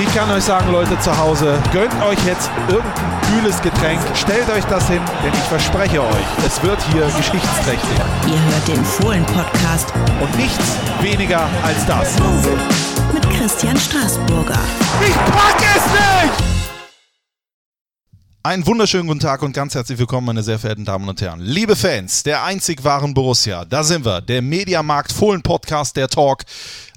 Ich kann euch sagen, Leute zu Hause, gönnt euch jetzt irgendein kühles Getränk, stellt euch das hin, denn ich verspreche euch, es wird hier geschichtsträchtig. Ihr hört den Fohlen-Podcast Und nichts weniger als das. mit Christian Straßburger. Ich pack es nicht! Einen wunderschönen guten Tag und ganz herzlich willkommen, meine sehr verehrten Damen und Herren. Liebe Fans der einzig wahren Borussia, da sind wir, der Mediamarkt Fohlen Podcast, der Talk.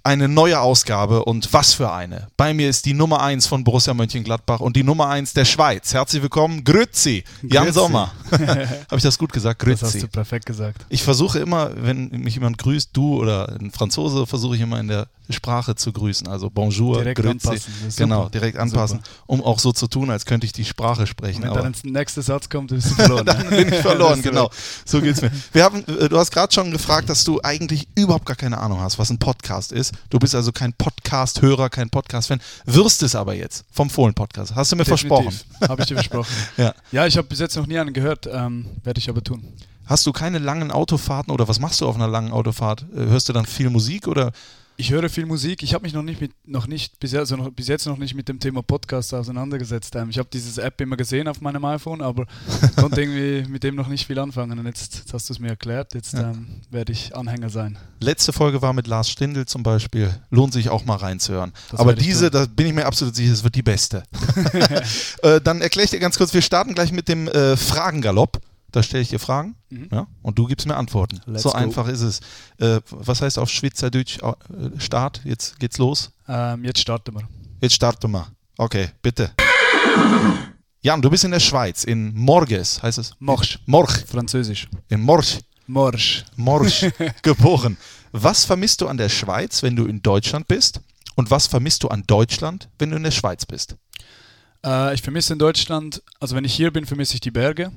Eine neue Ausgabe und was für eine. Bei mir ist die Nummer 1 von Borussia Mönchengladbach und die Nummer 1 der Schweiz. Herzlich willkommen, Grützi, Jan Grüezi. Sommer. Habe ich das gut gesagt? Das hast Grützi. du perfekt gesagt. Ich versuche immer, wenn mich jemand grüßt, du oder ein Franzose, versuche ich immer in der Sprache zu grüßen. Also Bonjour, Direkt Grüezi. anpassen. Genau, direkt anpassen, Super. um auch so zu tun, als könnte ich die Sprache sprechen. Wenn Aber dann der nächste Satz kommt, bist du verloren. dann bin ich verloren, genau. So geht's mir. Wir haben, äh, du hast gerade schon gefragt, dass du eigentlich überhaupt gar keine Ahnung hast, was ein Podcast ist. Du bist also kein Podcast-Hörer, kein Podcast-Fan. Wirst es aber jetzt vom Fohlen-Podcast. Hast du mir versprochen. Habe ich dir versprochen. Ja. Ja, ich habe bis jetzt noch nie einen gehört. Ähm, Werde ich aber tun. Hast du keine langen Autofahrten oder was machst du auf einer langen Autofahrt? Äh, Hörst du dann viel Musik oder Ich höre viel Musik. Ich habe mich noch nicht mit, noch nicht bis, jetzt, also noch, bis jetzt noch nicht mit dem Thema Podcast auseinandergesetzt. Ähm, ich habe dieses App immer gesehen auf meinem iPhone, aber konnte irgendwie mit dem noch nicht viel anfangen. Und jetzt, jetzt hast du es mir erklärt. Jetzt Ja. ähm, werde ich Anhänger sein. Letzte Folge war mit Lars Stindl zum Beispiel. Lohnt sich auch mal reinzuhören. Das Aber diese, da bin ich mir absolut sicher, das wird die beste. äh, dann erkläre ich dir ganz kurz, wir starten gleich mit dem äh, Fragengalopp. Da stelle ich dir Fragen Mhm. ja, und du gibst mir Antworten. Let's so go. einfach ist es. Äh, was heißt auf Schweizerdeutsch äh, Start? Jetzt geht's los. Ähm, jetzt starten wir. Jetzt starten wir. Okay, bitte. Jan, du bist in der Schweiz, in Morges, heißt es? Morsch. Morch. Französisch. In Morch. Morsch. Morsch geboren. Was vermisst du an der Schweiz, wenn du in Deutschland bist? Und was vermisst du an Deutschland, wenn du in der Schweiz bist? Äh, ich vermisse in Deutschland, also wenn ich hier bin, vermisse ich die Berge.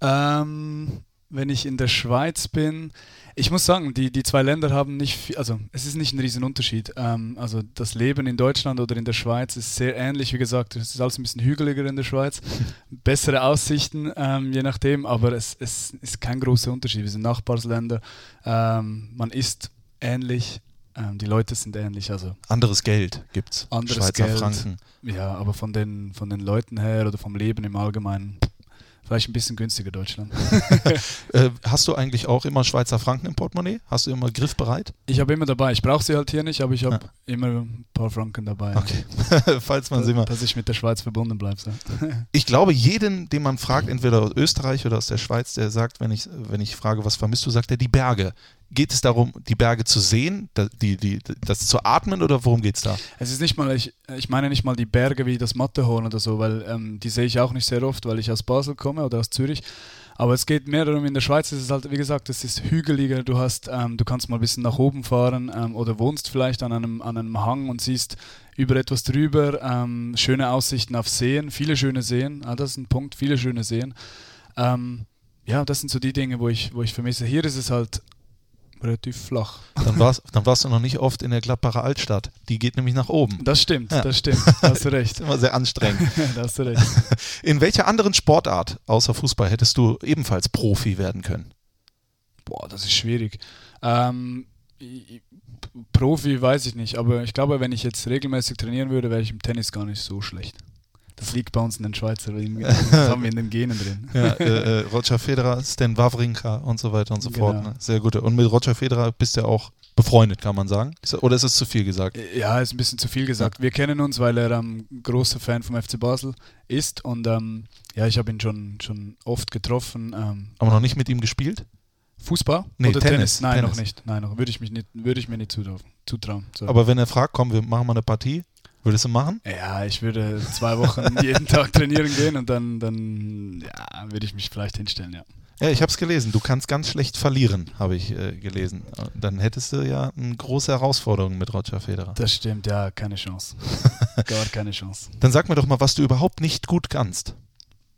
Ähm, wenn ich in der Schweiz bin, ich muss sagen, die, die zwei Länder haben nicht viel, also es ist nicht ein Riesenunterschied. Ähm, also das Leben in Deutschland oder in der Schweiz ist sehr ähnlich, wie gesagt, es ist alles ein bisschen hügeliger in der Schweiz, bessere Aussichten, ähm, je nachdem, aber es, es ist kein großer Unterschied. Wir sind Nachbarsländer, ähm, man isst ähnlich, ähm, die Leute sind ähnlich, also Anderes Geld gibt's. Anderes Schweizer Geld. Franken. ja, aber von den, von den Leuten her oder vom Leben im Allgemeinen vielleicht ein bisschen günstiger Deutschland. Äh, hast du eigentlich auch immer Schweizer Franken im Portemonnaie? Hast du immer griffbereit? Ich habe immer dabei, ich brauche sie halt hier nicht, aber ich habe Ja. immer ein paar Franken dabei. Okay. Falls man dass, sie mal. dass ich mit der Schweiz verbunden bleibe. So. Ich glaube, jeden, den man fragt, entweder aus Österreich oder aus der Schweiz, der sagt, wenn ich, wenn ich frage, was vermisst du, sagt er die Berge. Geht es darum, die Berge zu sehen, die, die, das zu atmen oder worum geht es da? Es ist nicht mal, ich, ich meine nicht mal die Berge wie das Matterhorn oder so, weil ähm, die sehe ich auch nicht sehr oft, weil ich aus Basel komme oder aus Zürich. Aber es geht mehr darum, in der Schweiz ist es halt, wie gesagt, es ist hügeliger, du hast, ähm, du kannst mal ein bisschen nach oben fahren ähm, oder wohnst vielleicht an einem, an einem Hang und siehst über etwas drüber, ähm, schöne Aussichten auf Seen, viele schöne Seen, ah, das ist ein Punkt, viele schöne Seen. Ähm, ja, das sind so die Dinge, wo ich, wo ich vermisse. Hier ist es halt relativ flach. Dann warst, dann warst du noch nicht oft in der Gladbacher Altstadt. Die geht nämlich nach oben. Das stimmt, Ja. das stimmt, da hast du Das recht. ist immer sehr anstrengend. da hast du recht. In welcher anderen Sportart außer Fußball hättest du ebenfalls Profi werden können? Boah, das ist schwierig. Ähm, Profi weiß ich nicht, aber ich glaube, wenn ich jetzt regelmäßig trainieren würde, wäre ich im Tennis gar nicht so schlecht. Das liegt bei uns in den Schweizer, das haben wir in den Genen drin. Ja, äh, äh, Roger Federer, Stan Wawrinka und so weiter und so Genau. fort. Ne? Sehr gute. Und mit Roger Federer bist du ja auch befreundet, kann man sagen. Oder ist es zu viel gesagt? Ja, ist ein bisschen zu viel gesagt. Wir kennen uns, weil er ähm, großer Fan vom FC Basel ist und ähm, ja, ich habe ihn schon, schon oft getroffen. Ähm, Aber noch nicht mit ihm gespielt? Fußball Nee, oder Tennis, Tennis? Nein, Tennis. noch nicht. Nein, noch würde ich mich nicht, würde ich mir nicht zutrauen. zutrauen. Aber wenn er fragt, komm, wir machen mal eine Partie, würdest du machen? Ja, ich würde zwei Wochen jeden Tag trainieren gehen und dann, dann ja, würde ich mich vielleicht hinstellen, ja. Ja, ich habe es gelesen. Du kannst ganz schlecht verlieren, habe ich äh, gelesen. Dann hättest du ja eine große Herausforderung mit Roger Federer. Das stimmt, ja, keine Chance. Gar keine Chance. Dann sag mir doch mal, was du überhaupt nicht gut kannst.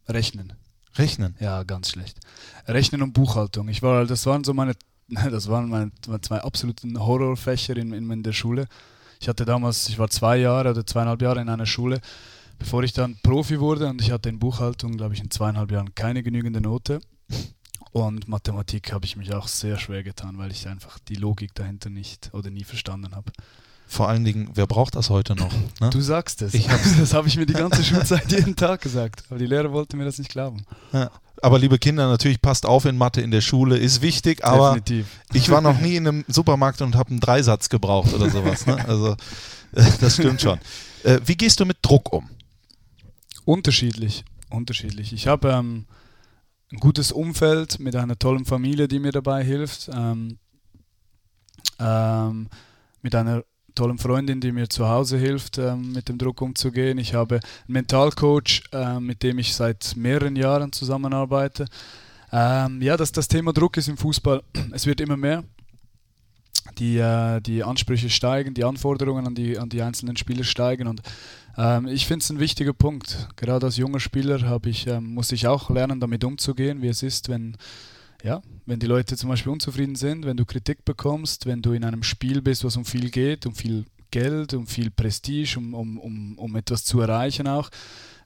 Rechnen, Rechnen. ja, ganz schlecht. Rechnen und Buchhaltung. Ich war, das waren so meine, das waren meine zwei absoluten Horrorfächer in, in, in der Schule. Ich hatte damals, ich war zwei Jahre oder zweieinhalb Jahre in einer Schule, bevor ich dann Profi wurde und ich hatte in Buchhaltung, glaube ich, in zweieinhalb Jahren keine genügende Note. Und Mathematik habe ich mich auch sehr schwer getan, weil ich einfach die Logik dahinter nicht oder nie verstanden habe. Vor allen Dingen, wer braucht das heute noch? Ne? Du sagst es. Ich das habe ich mir die ganze Schulzeit jeden Tag gesagt. Aber die Lehrer wollten mir das nicht glauben. Ja. Aber liebe Kinder, natürlich passt auf in Mathe in der Schule, ist wichtig, aber Definitiv. ich war noch nie in einem Supermarkt und habe einen Dreisatz gebraucht oder sowas. Ne? Also äh, das stimmt schon. Äh, wie gehst du mit Druck um? Unterschiedlich. Unterschiedlich. Ich habe ähm, ein gutes Umfeld mit einer tollen Familie, die mir dabei hilft. Ähm, ähm, mit einer tollen Freundin, die mir zu Hause hilft, ähm, mit dem Druck umzugehen. Ich habe einen Mentalcoach, äh, mit dem ich seit mehreren Jahren zusammenarbeite. Ähm, ja, dass das Thema Druck ist im Fußball. Es wird immer mehr. Die, äh, die Ansprüche steigen, die Anforderungen an die, an die einzelnen Spieler steigen und ähm, ich finde es ein wichtiger Punkt. Gerade als junger Spieler ich, ähm, muss ich auch lernen, damit umzugehen, wie es ist, wenn ja, wenn die Leute zum Beispiel unzufrieden sind, wenn du Kritik bekommst, wenn du in einem Spiel bist, was um viel geht, um viel Geld, um viel Prestige, um, um, um, um etwas zu erreichen auch.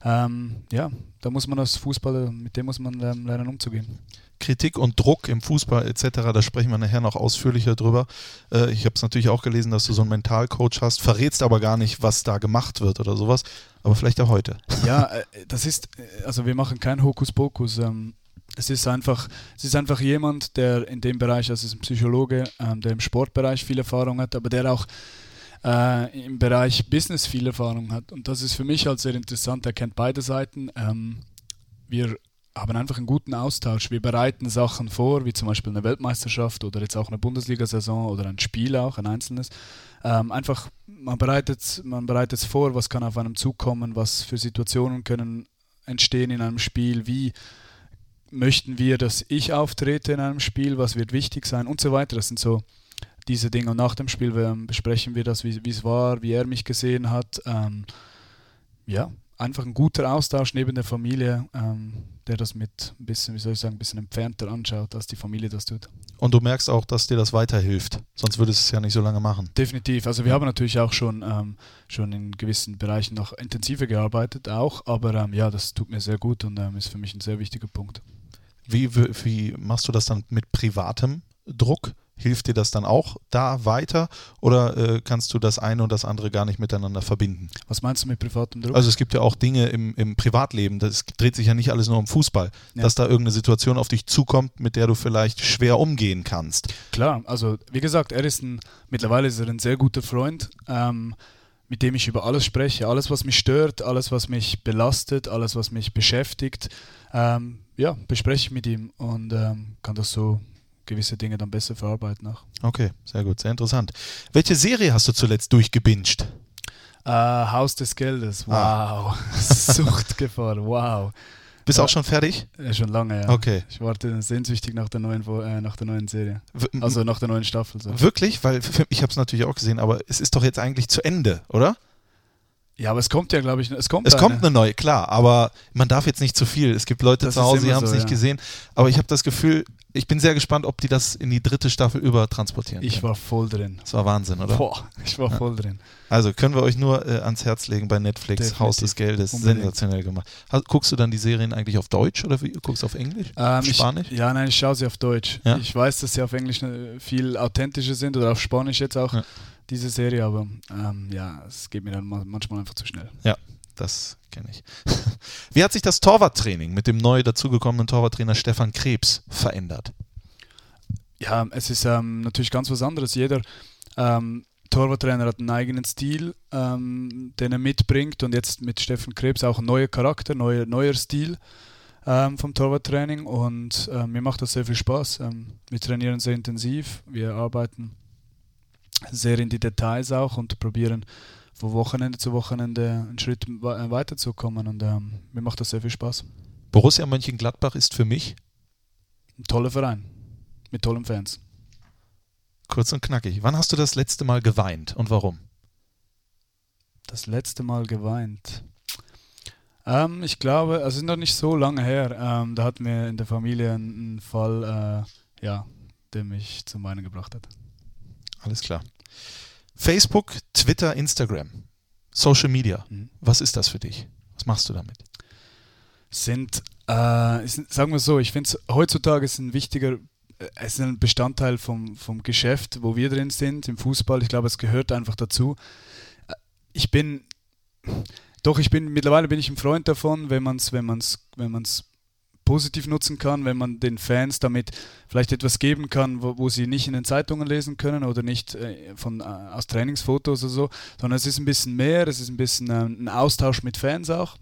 Ähm, ja, da muss man als Fußballer, mit dem muss man lernen, lernen umzugehen. Kritik und Druck im Fußball etc., da sprechen wir nachher noch ausführlicher drüber. Äh, ich habe es natürlich auch gelesen, dass du so einen Mentalcoach hast, verrätst aber gar nicht, was da gemacht wird oder sowas, aber vielleicht ja heute. Ja, äh, das ist, äh, also wir machen kein Hokuspokus. Ähm, es ist einfach, es ist einfach jemand, der in dem Bereich, also ist ein Psychologe, ähm, der im Sportbereich viel Erfahrung hat, aber der auch äh, im Bereich Business viel Erfahrung hat. Und das ist für mich halt sehr interessant. Er kennt beide Seiten. Ähm, wir haben einfach einen guten Austausch. Wir bereiten Sachen vor, wie zum Beispiel eine Weltmeisterschaft oder jetzt auch eine Bundesliga-Saison oder ein Spiel auch, ein einzelnes. Ähm, einfach, man bereitet man bereitet es vor, was kann auf einem zukommen, was für Situationen können entstehen in einem Spiel, wie möchten wir, dass ich auftrete in einem Spiel, was wird wichtig sein und so weiter. Das sind so diese Dinge. Und nach dem Spiel ähm, besprechen wir das, wie es war, wie er mich gesehen hat. Ähm, ja, einfach ein guter Austausch neben der Familie, ähm, der das mit ein bisschen, wie soll ich sagen, ein bisschen entfernter anschaut, als die Familie das tut. Und du merkst auch, dass dir das weiterhilft, sonst würdest du es ja nicht so lange machen. Definitiv. Also wir haben natürlich auch schon, ähm, schon in gewissen Bereichen noch intensiver gearbeitet, auch, aber ähm, ja, das tut mir sehr gut und ähm, ist für mich ein sehr wichtiger Punkt. Wie, wie, machst du das dann mit privatem Druck? Hilft dir das dann auch da weiter oder äh, kannst du das eine und das andere gar nicht miteinander verbinden? Was meinst du mit privatem Druck? Also es gibt ja auch Dinge im, im Privatleben, das dreht sich ja nicht alles nur um Fußball, ja. dass da irgendeine Situation auf dich zukommt, mit der du vielleicht schwer umgehen kannst. Klar, also wie gesagt, er ist ein, mittlerweile ist er ein sehr guter Freund. Ähm, mit dem ich über alles spreche, alles, was mich stört, alles, was mich belastet, alles, was mich beschäftigt, ähm, ja, bespreche ich mit ihm und ähm, kann das so gewisse Dinge dann besser verarbeiten auch. Okay, sehr gut, sehr interessant. Welche Serie hast du zuletzt durchgebinged? Uh, Haus des Geldes, ah. wow. Ah. Suchtgefahr, wow. Bist du auch schon fertig? Ja, schon lange, ja. Okay. Ich warte sehnsüchtig nach der neuen, äh, nach der neuen Serie. Also nach der neuen Staffel. So. Wirklich? Weil ich habe es natürlich auch gesehen, aber es ist doch jetzt eigentlich zu Ende, oder? Ja, aber es kommt ja, glaube ich, es kommt. Es eine. kommt eine neue, klar, aber man darf jetzt nicht zu viel. Es gibt Leute das zu Hause, die haben es so, nicht ja. gesehen. Aber ich habe das Gefühl, ich bin sehr gespannt, ob die das in die dritte Staffel über transportieren. Ich war voll drin. Das war Wahnsinn, oder? Boah, ich war ja. voll drin. Also können wir euch nur äh, ans Herz legen bei Netflix, Definitiv. Haus des Geldes, Unbedingt. sensationell gemacht. guckst du dann die Serien eigentlich auf Deutsch oder wie, guckst du auf Englisch? Ähm, Spanisch? Ich, ja, nein, ich schaue sie auf Deutsch. Ja? Ich weiß, dass sie auf Englisch äh, viel authentischer sind oder auf Spanisch jetzt auch. Diese Serie, aber ähm, ja, es geht mir dann manchmal einfach zu schnell. Ja, das kenne ich. Wie hat sich das Torwarttraining mit dem neu dazugekommenen Torwarttrainer Stefan Krebs verändert? Ja, es ist ähm, natürlich ganz was anderes. Jeder ähm, Torwarttrainer hat einen eigenen Stil, ähm, den er mitbringt und jetzt mit Stefan Krebs auch ein neuer Charakter, neuer, neuer Stil ähm, vom Torwarttraining und äh, mir macht das sehr viel Spaß. Ähm, wir trainieren sehr intensiv, wir arbeiten sehr in die Details auch und probieren von Wochenende zu Wochenende einen Schritt äh, weiterzukommen und ähm, mir macht das sehr viel Spaß. Borussia Mönchengladbach ist für mich ein toller Verein mit tollen Fans. Kurz und knackig. Wann hast du das letzte Mal geweint und warum? Das letzte Mal geweint. Ähm, ich glaube, also es ist noch nicht so lange her. Ähm, da hatten wir in der Familie einen Fall, äh, ja, der mich zum Weinen gebracht hat. Alles klar. Facebook, Twitter, Instagram, Social Media. Mhm. Was ist das für dich? Was machst du damit? Sind, äh, sagen wir so, ich finde es heutzutage ist ein wichtiger äh, es ist ein Bestandteil vom, vom Geschäft, wo wir drin sind, im Fußball. Ich glaube, es gehört einfach dazu. Äh, ich bin, doch, ich bin, mittlerweile bin ich ein Freund davon, wenn man es wenn man's, wenn man's positiv nutzen kann, wenn man den Fans damit vielleicht etwas geben kann, wo, wo sie nicht in den Zeitungen lesen können oder nicht äh, von, äh, aus Trainingsfotos oder so, sondern es ist ein bisschen mehr, es ist ein bisschen äh, ein Austausch mit Fans auch.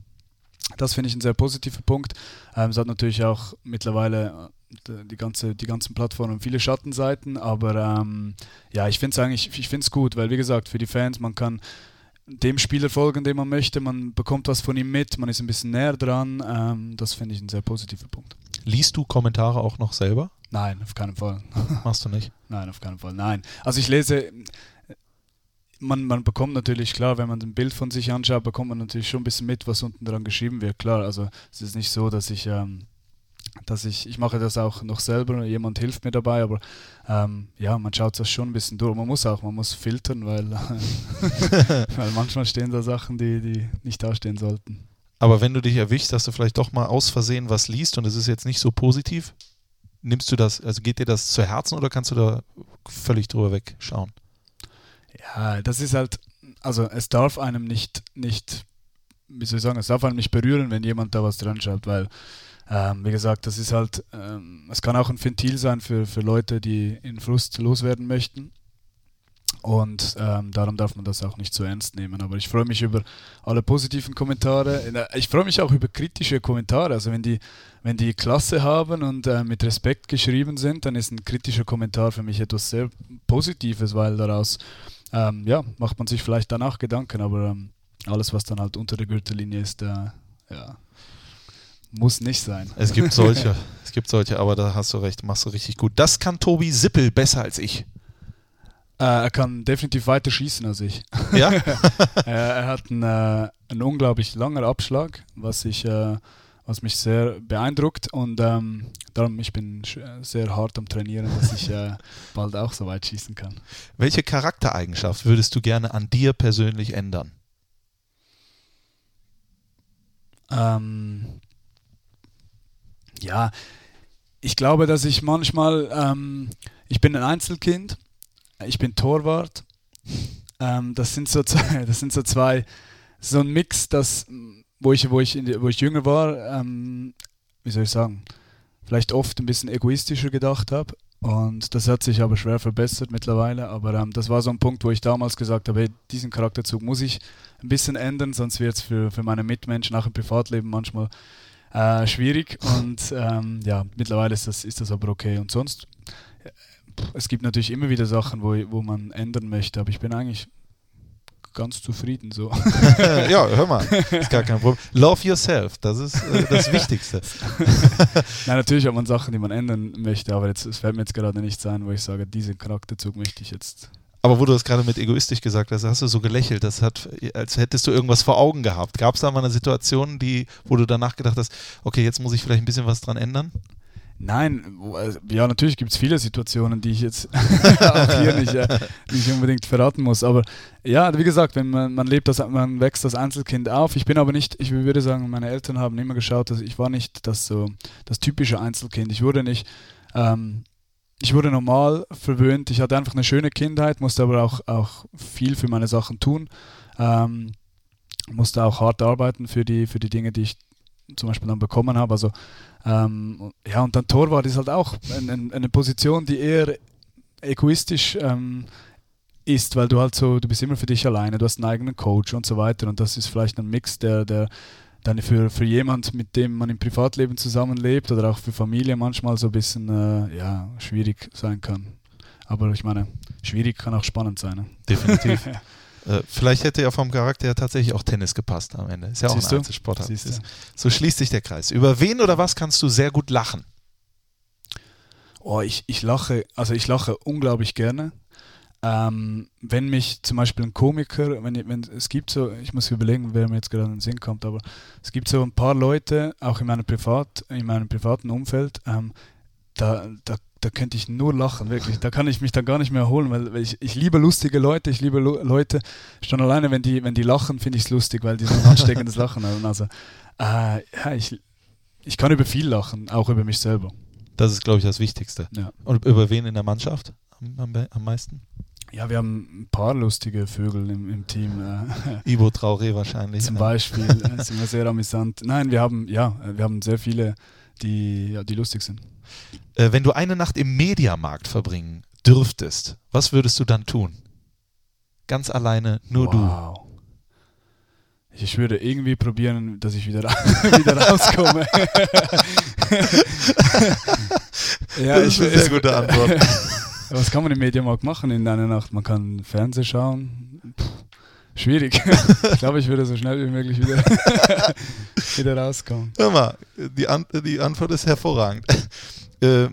Das finde ich ein sehr positiver Punkt. Ähm, es hat natürlich auch mittlerweile äh, die, ganze, die ganzen Plattformen viele Schattenseiten, aber ähm, ja, ich finde es eigentlich, ich finde es gut, weil wie gesagt, für die Fans, man kann dem Spieler folgen, den man möchte. Man bekommt was von ihm mit, man ist ein bisschen näher dran. Ähm, das finde ich ein sehr positiver Punkt. Liest du Kommentare auch noch selber? Nein, auf keinen Fall. Machst du nicht? Nein, auf keinen Fall. Nein. Also ich lese, man, man bekommt natürlich, klar, wenn man ein Bild von sich anschaut, bekommt man natürlich schon ein bisschen mit, was unten dran geschrieben wird. Klar, also es ist nicht so, dass ich ähm, dass ich, ich mache das auch noch selber, jemand hilft mir dabei, aber ähm, ja, man schaut das schon ein bisschen durch. Man muss auch, man muss filtern, weil, weil manchmal stehen da Sachen, die, die nicht dastehen sollten. Aber wenn du dich erwischst, dass du vielleicht doch mal aus Versehen was liest und es ist jetzt nicht so positiv, nimmst du das, also geht dir das zu Herzen oder kannst du da völlig drüber wegschauen? Ja, das ist halt, also es darf einem nicht, nicht, wie soll ich sagen, es darf einem nicht berühren, wenn jemand da was dran schreibt, weil ähm, wie gesagt, das ist halt, ähm, es kann auch ein Ventil sein für, für Leute, die in Frust loswerden möchten. Und ähm, darum darf man das auch nicht zu ernst nehmen. Aber ich freue mich über alle positiven Kommentare. Ich freue mich auch über kritische Kommentare. Also wenn die, wenn die Klasse haben und äh, mit Respekt geschrieben sind, dann ist ein kritischer Kommentar für mich etwas sehr Positives, weil daraus ähm, ja, macht man sich vielleicht danach Gedanken. Aber ähm, alles, was dann halt unter der Gürtellinie ist, äh, ja, muss nicht sein. Es gibt solche, es gibt solche, aber da hast du recht, machst du richtig gut. Das kann Tobi Sippel besser als ich. Äh, er kann definitiv weiter schießen als ich. Ja? er hat einen, äh, einen unglaublich langen Abschlag, was ich äh, was mich sehr beeindruckt und ähm, darum ich bin sehr hart am Trainieren, dass ich äh, bald auch so weit schießen kann. Welche Charaktereigenschaft würdest du gerne an dir persönlich ändern? Ähm, ja, ich glaube, dass ich manchmal, ähm, ich bin ein Einzelkind, ich bin Torwart. Ähm, das sind so zwei, das sind so zwei, so ein Mix, das, wo ich, wo ich, wo ich jünger war, ähm, wie soll ich sagen, vielleicht oft ein bisschen egoistischer gedacht habe. Und das hat sich aber schwer verbessert mittlerweile. Aber ähm, das war so ein Punkt, wo ich damals gesagt habe, hey, diesen Charakterzug muss ich ein bisschen ändern, sonst wird es für, für meine Mitmenschen auch im Privatleben manchmal äh, schwierig und ähm, ja, mittlerweile ist das, ist das aber okay. Und sonst, äh, es gibt natürlich immer wieder Sachen, wo, wo man ändern möchte, aber ich bin eigentlich ganz zufrieden so. ja, hör mal, ist gar kein Problem. Love yourself, das ist äh, das Wichtigste. Nein, natürlich hat man Sachen, die man ändern möchte, aber jetzt, es fällt mir jetzt gerade nicht sein, wo ich sage, diesen Charakterzug möchte ich jetzt aber wo du das gerade mit egoistisch gesagt hast, hast du so gelächelt, das hat, als hättest du irgendwas vor Augen gehabt. Gab es da mal eine Situation, die, wo du danach gedacht hast, okay, jetzt muss ich vielleicht ein bisschen was dran ändern? Nein, also, ja, natürlich gibt es viele Situationen, die ich jetzt auch hier nicht, äh, nicht unbedingt verraten muss. Aber ja, wie gesagt, wenn man, man lebt, das, man wächst als Einzelkind auf. Ich bin aber nicht, ich würde sagen, meine Eltern haben immer geschaut, dass ich war nicht das so das typische Einzelkind. Ich wurde nicht ähm, ich wurde normal verwöhnt. Ich hatte einfach eine schöne Kindheit, musste aber auch, auch viel für meine Sachen tun. Ähm, musste auch hart arbeiten für die, für die Dinge, die ich zum Beispiel dann bekommen habe. Also, ähm, ja, und dann Torwart ist halt auch eine, eine Position, die eher egoistisch ähm, ist, weil du halt so, du bist immer für dich alleine, du hast einen eigenen Coach und so weiter. Und das ist vielleicht ein Mix, der, der dann für, für jemand, mit dem man im Privatleben zusammenlebt oder auch für Familie manchmal so ein bisschen äh, ja, schwierig sein kann. Aber ich meine, schwierig kann auch spannend sein. Ne? Definitiv. äh, vielleicht hätte ja vom Charakter ja tatsächlich auch Tennis gepasst am Ende. Ist ja auch Siehst ein Einzelsport. So schließt sich der Kreis. Über wen oder was kannst du sehr gut lachen? Oh, ich, ich lache, also ich lache unglaublich gerne. Ähm, wenn mich zum Beispiel ein Komiker, wenn, wenn es gibt so, ich muss überlegen, wer mir jetzt gerade in den Sinn kommt, aber es gibt so ein paar Leute, auch in meinem Privat, in meinem privaten Umfeld, ähm, da, da, da könnte ich nur lachen, wirklich. Da kann ich mich dann gar nicht mehr erholen, weil, weil ich, ich liebe lustige Leute, ich liebe Leute, schon alleine, wenn die, wenn die lachen, finde ich es lustig, weil die so ein ansteckendes Lachen haben. Also, äh, ja, ich, ich kann über viel lachen, auch über mich selber. Das ist, glaube ich, das Wichtigste. Ja. Und über wen in der Mannschaft am, am, am meisten? Ja, wir haben ein paar lustige Vögel im, im Team. Äh, Ivo Traoré wahrscheinlich. zum ne? Beispiel. Das ist immer sehr amüsant. Nein, wir haben, ja, wir haben sehr viele, die, ja, die lustig sind. Äh, wenn du eine Nacht im Mediamarkt verbringen dürftest, was würdest du dann tun? Ganz alleine, nur du. wow. Ich würde irgendwie probieren, dass ich wieder, wieder rauskomme. ja, das ist eine es- sehr gute Antwort. Was kann man im Mediamarkt machen in einer Nacht? Man kann Fernsehen schauen. Puh, schwierig. ich glaube, ich würde so schnell wie möglich wieder, wieder rauskommen. Hör mal, die, An die Antwort ist hervorragend. Äh,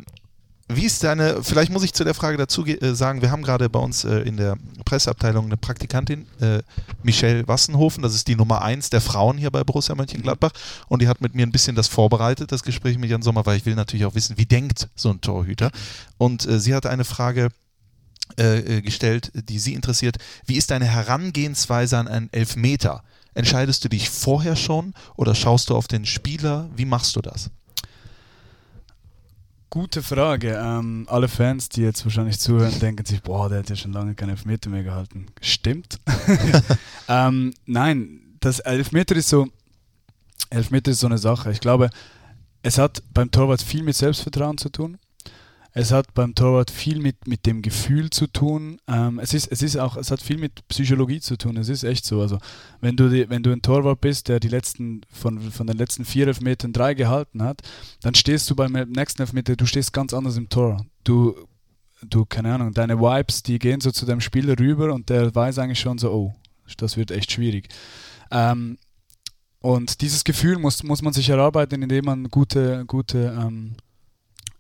wie ist deine, vielleicht muss ich zu der Frage dazu äh, sagen, wir haben gerade bei uns äh, in der Presseabteilung eine Praktikantin, äh, Michelle Wassenhofen, das ist die Nummer eins der Frauen hier bei Borussia Mönchengladbach und die hat mit mir ein bisschen das vorbereitet, das Gespräch mit Jan Sommer, weil ich will natürlich auch wissen, wie denkt so ein Torhüter. Und äh, sie hat eine Frage äh, äh, gestellt, die sie interessiert. Wie ist deine Herangehensweise an einen Elfmeter? Entscheidest du dich vorher schon oder schaust du auf den Spieler? Wie machst du das? Gute Frage. Ähm, alle Fans, die jetzt wahrscheinlich zuhören, denken sich, boah, der hat ja schon lange keine Elfmeter mehr gehalten. Stimmt. ähm, nein, das Elfmeter ist so, Elfmeter ist so eine Sache. Ich glaube, es hat beim Torwart viel mit Selbstvertrauen zu tun. Es hat beim Torwart viel mit, mit dem Gefühl zu tun. Ähm, es, ist, es, ist auch, es hat viel mit Psychologie zu tun. Es ist echt so. Also, wenn du, die, wenn du ein Torwart bist, der die letzten, von, von den letzten vier Elfmetern drei gehalten hat, dann stehst du beim nächsten Elfmeter, du stehst ganz anders im Tor. Du, du, keine Ahnung, deine Vibes, die gehen so zu deinem Spieler rüber und der weiß eigentlich schon so, oh, das wird echt schwierig. Ähm, und dieses Gefühl muss, muss man sich erarbeiten, indem man gute, gute ähm,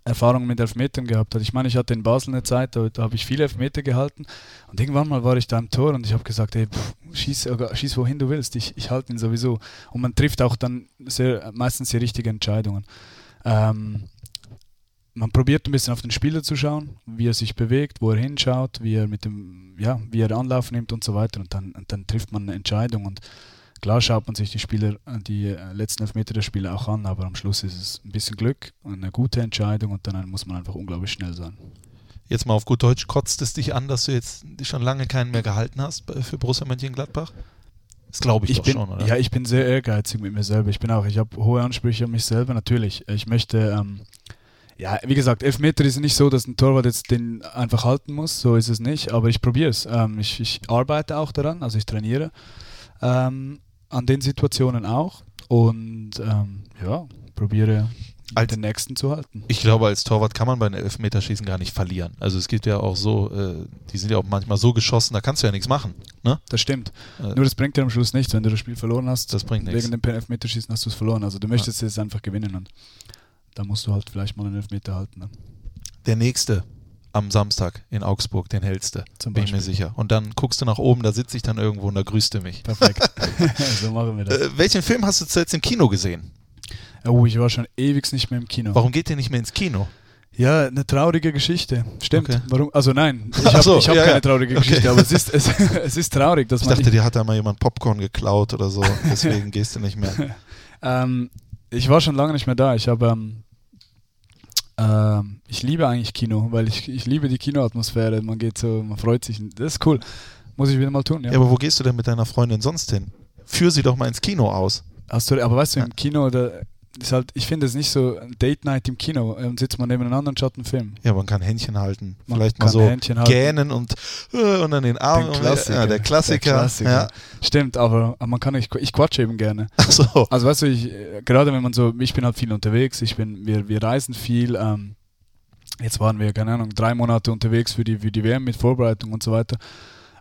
Erfahrungen mit Elfmetern gehabt hat. Ich meine, ich hatte in Basel eine Zeit, da, da habe ich viele Elfmeter gehalten und irgendwann mal war ich da im Tor und ich habe gesagt, ey, pff, schieß, äh, schieß wohin du willst, ich, ich halte ihn sowieso. Und man trifft auch dann sehr, meistens die richtigen Entscheidungen. Ähm, man probiert ein bisschen auf den Spieler zu schauen, wie er sich bewegt, wo er hinschaut, wie er mit dem, ja, wie er Anlauf nimmt und so weiter und dann, und dann trifft man eine Entscheidung und klar schaut man sich die Spieler, äh, die äh, letzten Elfmeter der Spieler auch an, aber am Schluss ist es ein bisschen Glück und eine gute Entscheidung und dann muss man einfach unglaublich schnell sein. Jetzt mal auf gut Deutsch, kotzt es dich an, dass du jetzt schon lange keinen mehr gehalten hast für Borussia Mönchengladbach? Das glaube ich, Ich doch bin, schon, oder? ja, ich bin sehr ehrgeizig mit mir selber. Ich bin auch, ich habe hohe Ansprüche an mich selber, natürlich. Ich möchte, ähm, ja, wie gesagt, Elfmeter ist nicht so, dass ein Torwart jetzt den einfach halten muss, so ist es nicht, aber ich probiere es. Ähm, ich, ich arbeite auch daran, also ich trainiere ähm, an den Situationen auch und ähm, ja, probiere Als- den nächsten zu halten. Ich glaube, als Torwart kann man bei einem Elfmeterschießen gar nicht verlieren. Also es gibt ja auch so, äh, die sind ja auch manchmal so geschossen, da kannst du ja nichts machen. Ne? Das stimmt. Äh, Nur das bringt dir am Schluss nichts, wenn du das Spiel verloren hast. Das bringt nichts. Wegen dem Elfmeterschießen hast du es verloren. Also du möchtest jetzt einfach gewinnen und da musst du halt vielleicht mal einen Elfmeter halten. Dann. Der nächste am Samstag in Augsburg, den hellste, Zum bin ich mir sicher. Und dann guckst du nach oben, da sitze ich dann irgendwo und da grüßt du mich. Perfekt. so machen wir das. Äh, welchen Film hast du zuletzt im Kino gesehen? Oh, ich war schon ewig nicht mehr im Kino. Warum geht ihr nicht mehr ins Kino? Ja, eine traurige Geschichte. Stimmt. Okay. Warum? Also nein, ich habe so, hab ja, keine ja. traurige Okay. Geschichte, aber es ist, es, es ist traurig, dass Ich man dachte, dir hat da mal jemand Popcorn geklaut oder so, deswegen gehst du nicht mehr. Ähm, ich war schon lange nicht mehr da. Ich habe, ähm, ähm, ich liebe eigentlich Kino, weil ich, ich liebe die Kinoatmosphäre. Man geht so, man freut sich. Das ist cool. Muss ich wieder mal tun. Ja. Ja, aber wo gehst du denn mit deiner Freundin sonst hin? Führ sie doch mal ins Kino aus. Hast du, aber weißt du, im Kino, da ist halt, ich finde es nicht so ein Date Night im Kino. Und sitzt man nebeneinander und schaut einen Film. Ja, man kann Händchen halten. Man Vielleicht mal so Händchen halten. gähnen und, äh, und dann den Arm. Den Klassiker. Ja, der Klassiker. Der Klassiker. Ja. Stimmt, aber, man kann nicht, ich quatsche eben gerne. Ach so. Also weißt du, ich, gerade wenn man so, ich bin halt viel unterwegs, ich bin, wir, wir reisen viel. Ähm, jetzt waren wir, keine Ahnung, drei Monate unterwegs für die, für die WM mit Vorbereitung und so weiter.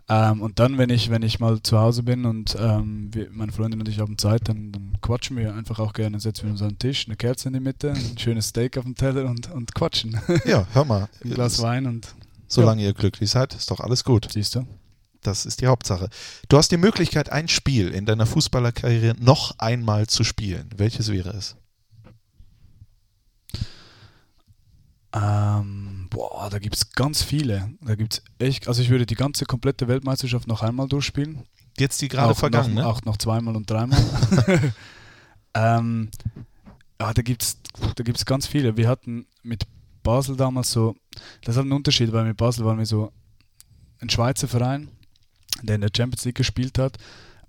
Ähm, und dann, wenn ich, wenn ich mal zu Hause bin und ähm, wir, meine Freundin und ich haben Zeit, dann, dann quatschen wir einfach auch gerne, setzen wir uns an den Tisch, eine Kerze in die Mitte, ein schönes Steak auf dem Teller und, und quatschen. Ja, hör mal. ein Glas Wein und Solange ihr glücklich seid, ist doch alles gut. siehst du. Das ist die Hauptsache. Du hast die Möglichkeit, ein Spiel in deiner Fußballerkarriere noch einmal zu spielen. Welches wäre es? Ähm, boah, da gibt es ganz viele. Da gibt's echt, also ich würde die ganze komplette Weltmeisterschaft noch einmal durchspielen. Jetzt die gerade vergangen, noch, ne? Auch noch zweimal und dreimal. ähm, ja, da gibt es da gibt's ganz viele. Wir hatten mit Basel damals so, das ist halt ein Unterschied, weil mit Basel waren wir so ein Schweizer Verein, der in der Champions League gespielt hat,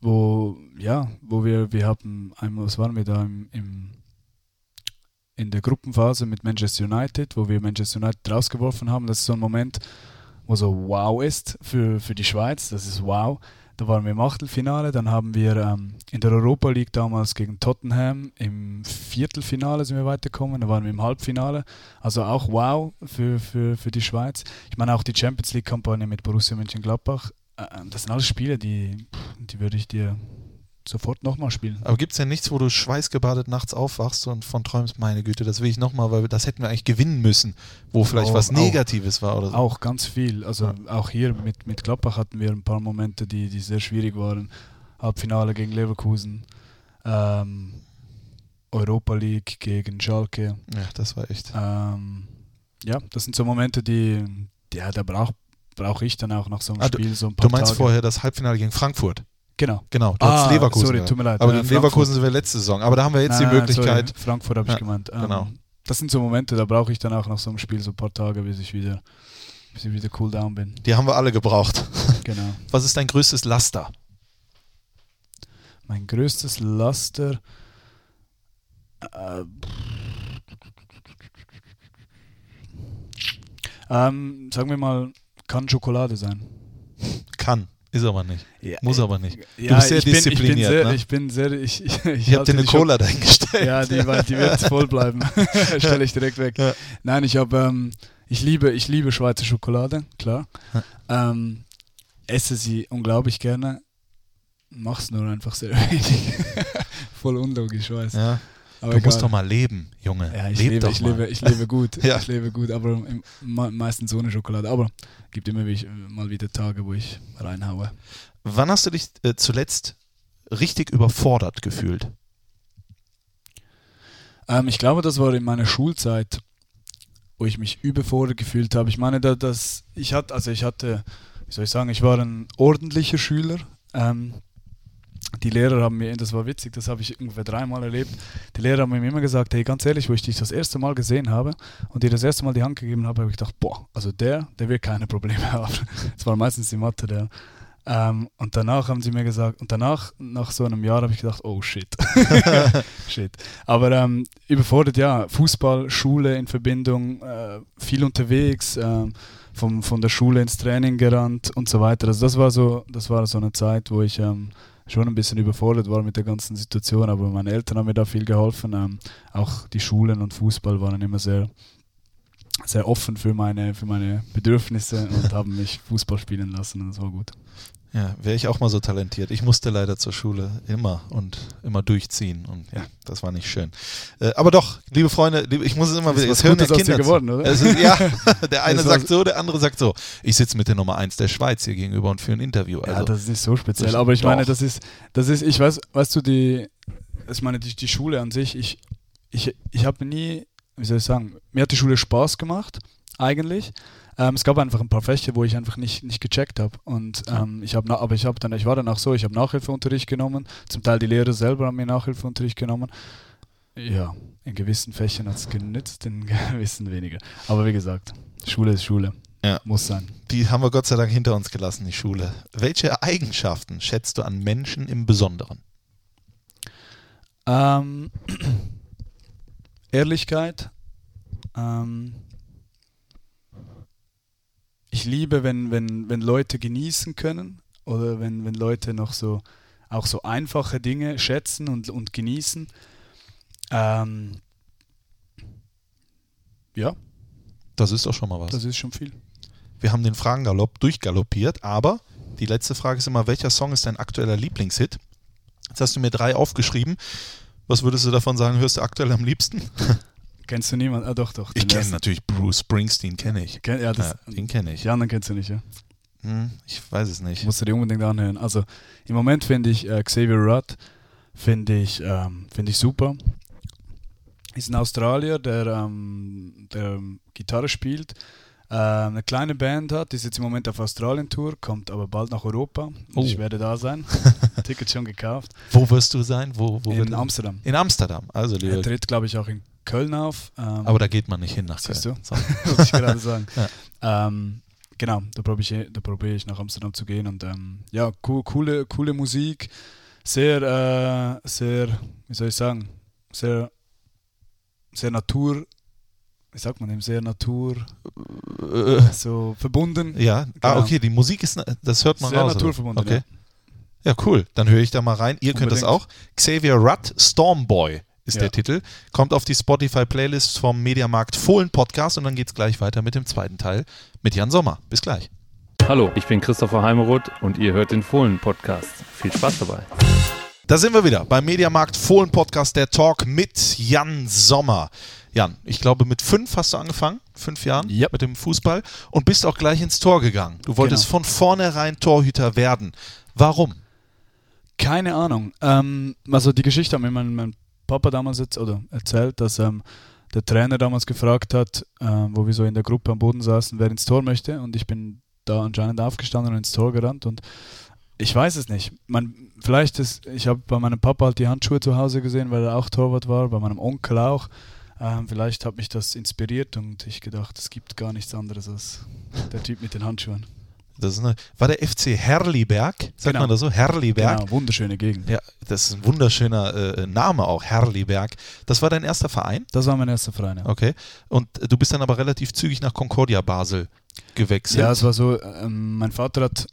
wo, ja, wo wir, wir haben einmal, was waren wir da im, im in der Gruppenphase mit Manchester United, wo wir Manchester United rausgeworfen haben. Das ist so ein Moment, wo so wow ist für, für die Schweiz. Das ist wow. Da waren wir im Achtelfinale, dann haben wir ähm, in der Europa League damals gegen Tottenham im Viertelfinale sind wir weitergekommen, da waren wir im Halbfinale. Also auch wow für, für, für die Schweiz. Ich meine auch die Champions League-Kampagne mit Borussia Mönchengladbach. Äh, das sind alles Spiele, die, die würde ich dir sofort nochmal spielen. Aber gibt es ja nichts, wo du schweißgebadet nachts aufwachst und von träumst, meine Güte, das will ich nochmal, weil das hätten wir eigentlich gewinnen müssen, wo vielleicht Auch- was auch- Negatives war oder so. Auch ganz viel. Also Ja. auch hier mit, mit Gladbach hatten wir ein paar Momente, die, die sehr schwierig waren. Halbfinale gegen Leverkusen, ähm, Europa League gegen Schalke. Ja, das war echt. Ähm, ja, das sind so Momente, die, ja, da brauche brauch ich dann auch nach so einem Ah, Spiel so ein paar Du meinst Tage. vorher das Halbfinale gegen Frankfurt. Genau. Genau, du Ah, hast Leverkusen. sorry, tut mir leid. Aber gegen Frankfurt. Leverkusen sind wir letzte Saison. Aber da haben wir jetzt Nein, die Möglichkeit. Sorry, Frankfurt habe ich Ja, gemeint. Ähm, genau. Das sind so Momente, da brauche ich dann auch nach so einem Spiel so ein paar Tage, bis ich wieder, bis ich wieder cool down bin. Die haben wir alle gebraucht. Genau. Was ist dein größtes Laster? Mein größtes Laster. Äh, ähm, sagen wir mal, kann Schokolade sein. Kann. Ist aber nicht. Ja, Muss äh, aber nicht. Ja, bist sehr ich bin, ich bin diszipliniert, sehr, ne? Ich bin sehr, ich, ich, Ich habe dir eine Cola dahingestellt. Ja, die, die wird voll bleiben. Stelle ich direkt weg. Ja. Nein, ich habe, ähm, ich liebe, ich liebe Schweizer Schokolade, klar. Ähm, esse sie unglaublich gerne. Mach's nur einfach sehr wenig. voll unlogisch, weiß. Ja, Aber du musst egal. doch mal leben, Junge. Ja, ich Leb lebe, doch ich mal. lebe, ich lebe gut. Ja. Ich lebe gut, aber im, meistens ohne Schokolade. Aber gibt immer wie, mal wieder Tage, wo ich reinhaue. Wann hast du dich äh, zuletzt richtig überfordert gefühlt? Ähm, ich glaube, das war in meiner Schulzeit, wo ich mich überfordert gefühlt habe. Ich meine, da, dass ich hatte, also ich hatte, wie soll ich sagen, ich war ein ordentlicher Schüler. Ähm, die Lehrer haben mir, das war witzig, das habe ich ungefähr dreimal erlebt. Die Lehrer haben mir immer gesagt, hey, ganz ehrlich, wo ich dich das erste Mal gesehen habe und dir das erste Mal die Hand gegeben habe, habe ich gedacht, boah, also der, der wird keine Probleme haben. Das war meistens die Mathe, der. Ähm, und danach haben sie mir gesagt, und danach, nach so einem Jahr, habe ich gedacht, oh shit. shit. Aber ähm, überfordert, ja, Fußball, Schule in Verbindung, äh, viel unterwegs, ähm, vom, von der Schule ins Training gerannt und so weiter. Also das war so, das war so eine Zeit, wo ich ähm, schon ein bisschen überfordert war mit der ganzen Situation, aber meine Eltern haben mir da viel geholfen. Ähm, auch die Schulen und Fußball waren immer sehr, sehr offen für meine, für meine Bedürfnisse und haben mich Fußball spielen lassen und das war gut. Ja, wäre ich auch mal so talentiert. Ich musste leider zur Schule immer und immer durchziehen und ja, das war nicht schön. Äh, aber doch, liebe Freunde, ich muss es immer wieder. Es hören ja Kinder geworden, oder? Ist, ja, der eine sagt so, der andere sagt so. Ich sitze mit der Nummer 1 der Schweiz hier gegenüber und führe ein Interview. Ja, Also, das ist nicht so speziell. Aber ich meine, doch. das ist, das ist, ich weiß, weißt du, die, ich meine, die, die Schule an sich, ich, ich, ich habe nie, wie soll ich sagen, mir hat die Schule Spaß gemacht, eigentlich. Ähm, es gab einfach ein paar Fächer, wo ich einfach nicht, nicht gecheckt habe. Und ähm, ich habe, aber ich habe dann, ich war dann auch so, ich habe Nachhilfeunterricht genommen. Zum Teil die Lehrer selber haben mir Nachhilfeunterricht genommen. Ja, in gewissen Fächern hat es genützt, in gewissen weniger. Aber wie gesagt, Schule ist Schule. Ja. Muss sein. die haben wir Gott sei Dank hinter uns gelassen, die Schule. Welche Eigenschaften schätzt du an Menschen im Besonderen? Ähm, Ehrlichkeit. Ähm, ich liebe, wenn, wenn, wenn Leute genießen können oder wenn, wenn Leute noch so auch so einfache Dinge schätzen und, und genießen. Ähm, ja, Das ist doch schon mal was. das ist schon viel. Wir haben den Fragengalopp durchgaloppiert, aber die letzte Frage ist immer, welcher Song ist dein aktueller Lieblingshit? Jetzt hast du mir drei aufgeschrieben. Was würdest du davon sagen, hörst du aktuell am liebsten? Kennst du niemanden? Ah, doch, doch. Ich kenne natürlich Bruce Springsteen, kenne ich. Kenn, ja, das, Ja, den kenne ich. Die anderen kennst du nicht, ja? Hm, ich weiß es nicht. Musst du dir unbedingt anhören. Also im Moment finde ich äh, Xavier Rudd finde ich, ähm, finde ich super. Ist ein Australier, der, ähm, der ähm, Gitarre spielt, äh, eine kleine Band hat, ist jetzt im Moment auf Australien-Tour, kommt aber bald nach Europa. Oh. Ich werde da sein. Ticket schon gekauft. Wo wirst du sein? Wo, wo In Amsterdam. In Amsterdam. Also, Er lieber. tritt, glaube ich, auch in Köln auf. Ähm, Aber da geht man nicht hin nach Siehst Köln. du? So. wollte ich gerade sagen. Ja. ähm, genau, da probiere ich, da probier ich nach Amsterdam zu gehen und ähm, ja, cool, coole, coole Musik, sehr, äh, sehr, wie soll ich sagen, sehr, sehr Natur, wie sagt man dem, sehr Natur, Äh, so verbunden. ja, ah, Genau. okay, die Musik ist, das hört man Sehr raus. oder? naturverbunden, Okay. Ja, cool. Dann höre ich da mal rein. Ihr könnt das Unbedingt. auch. Xavier Rudd, Stormboy ist Ja. der Titel. Kommt auf die Spotify-Playlist vom Mediamarkt Fohlen Podcast und dann geht es gleich weiter mit dem zweiten Teil mit Jan Sommer. Bis gleich. Hallo, ich bin Christopher Heimeroth und ihr hört den Fohlen-Podcast. Viel Spaß dabei. Da sind wir wieder beim Mediamarkt Fohlen Podcast, der Talk mit Jan Sommer. Jan, ich glaube, mit fünf hast du angefangen, fünf Jahren Ja. mit dem Fußball und bist auch gleich ins Tor gegangen. Du wolltest Genau. von vornherein Torhüter werden. Warum? Keine Ahnung. Ähm, also die Geschichte hat mir mein, mein Papa damals jetzt, oder erzählt, dass ähm, der Trainer damals gefragt hat, ähm, wo wir so in der Gruppe am Boden saßen, wer ins Tor möchte. Und ich bin da anscheinend aufgestanden und ins Tor gerannt. Und ich weiß es nicht. Man, vielleicht ist, ich habe bei meinem Papa halt die Handschuhe zu Hause gesehen, weil er auch Torwart war, bei meinem Onkel auch. Ähm, vielleicht hat mich das inspiriert und ich gedacht, es gibt gar nichts anderes als der Typ mit den Handschuhen. Das eine, war der FC Herliberg, sagt Genau. man das so? Herliberg. Genau, wunderschöne Gegend. Ja, das ist ein wunderschöner äh, Name auch, Herliberg. Das war dein erster Verein? Das war mein erster Verein. Ja. Okay. Und äh, du bist dann aber relativ zügig nach Concordia Basel gewechselt. Ja, es war so, ähm, mein Vater hat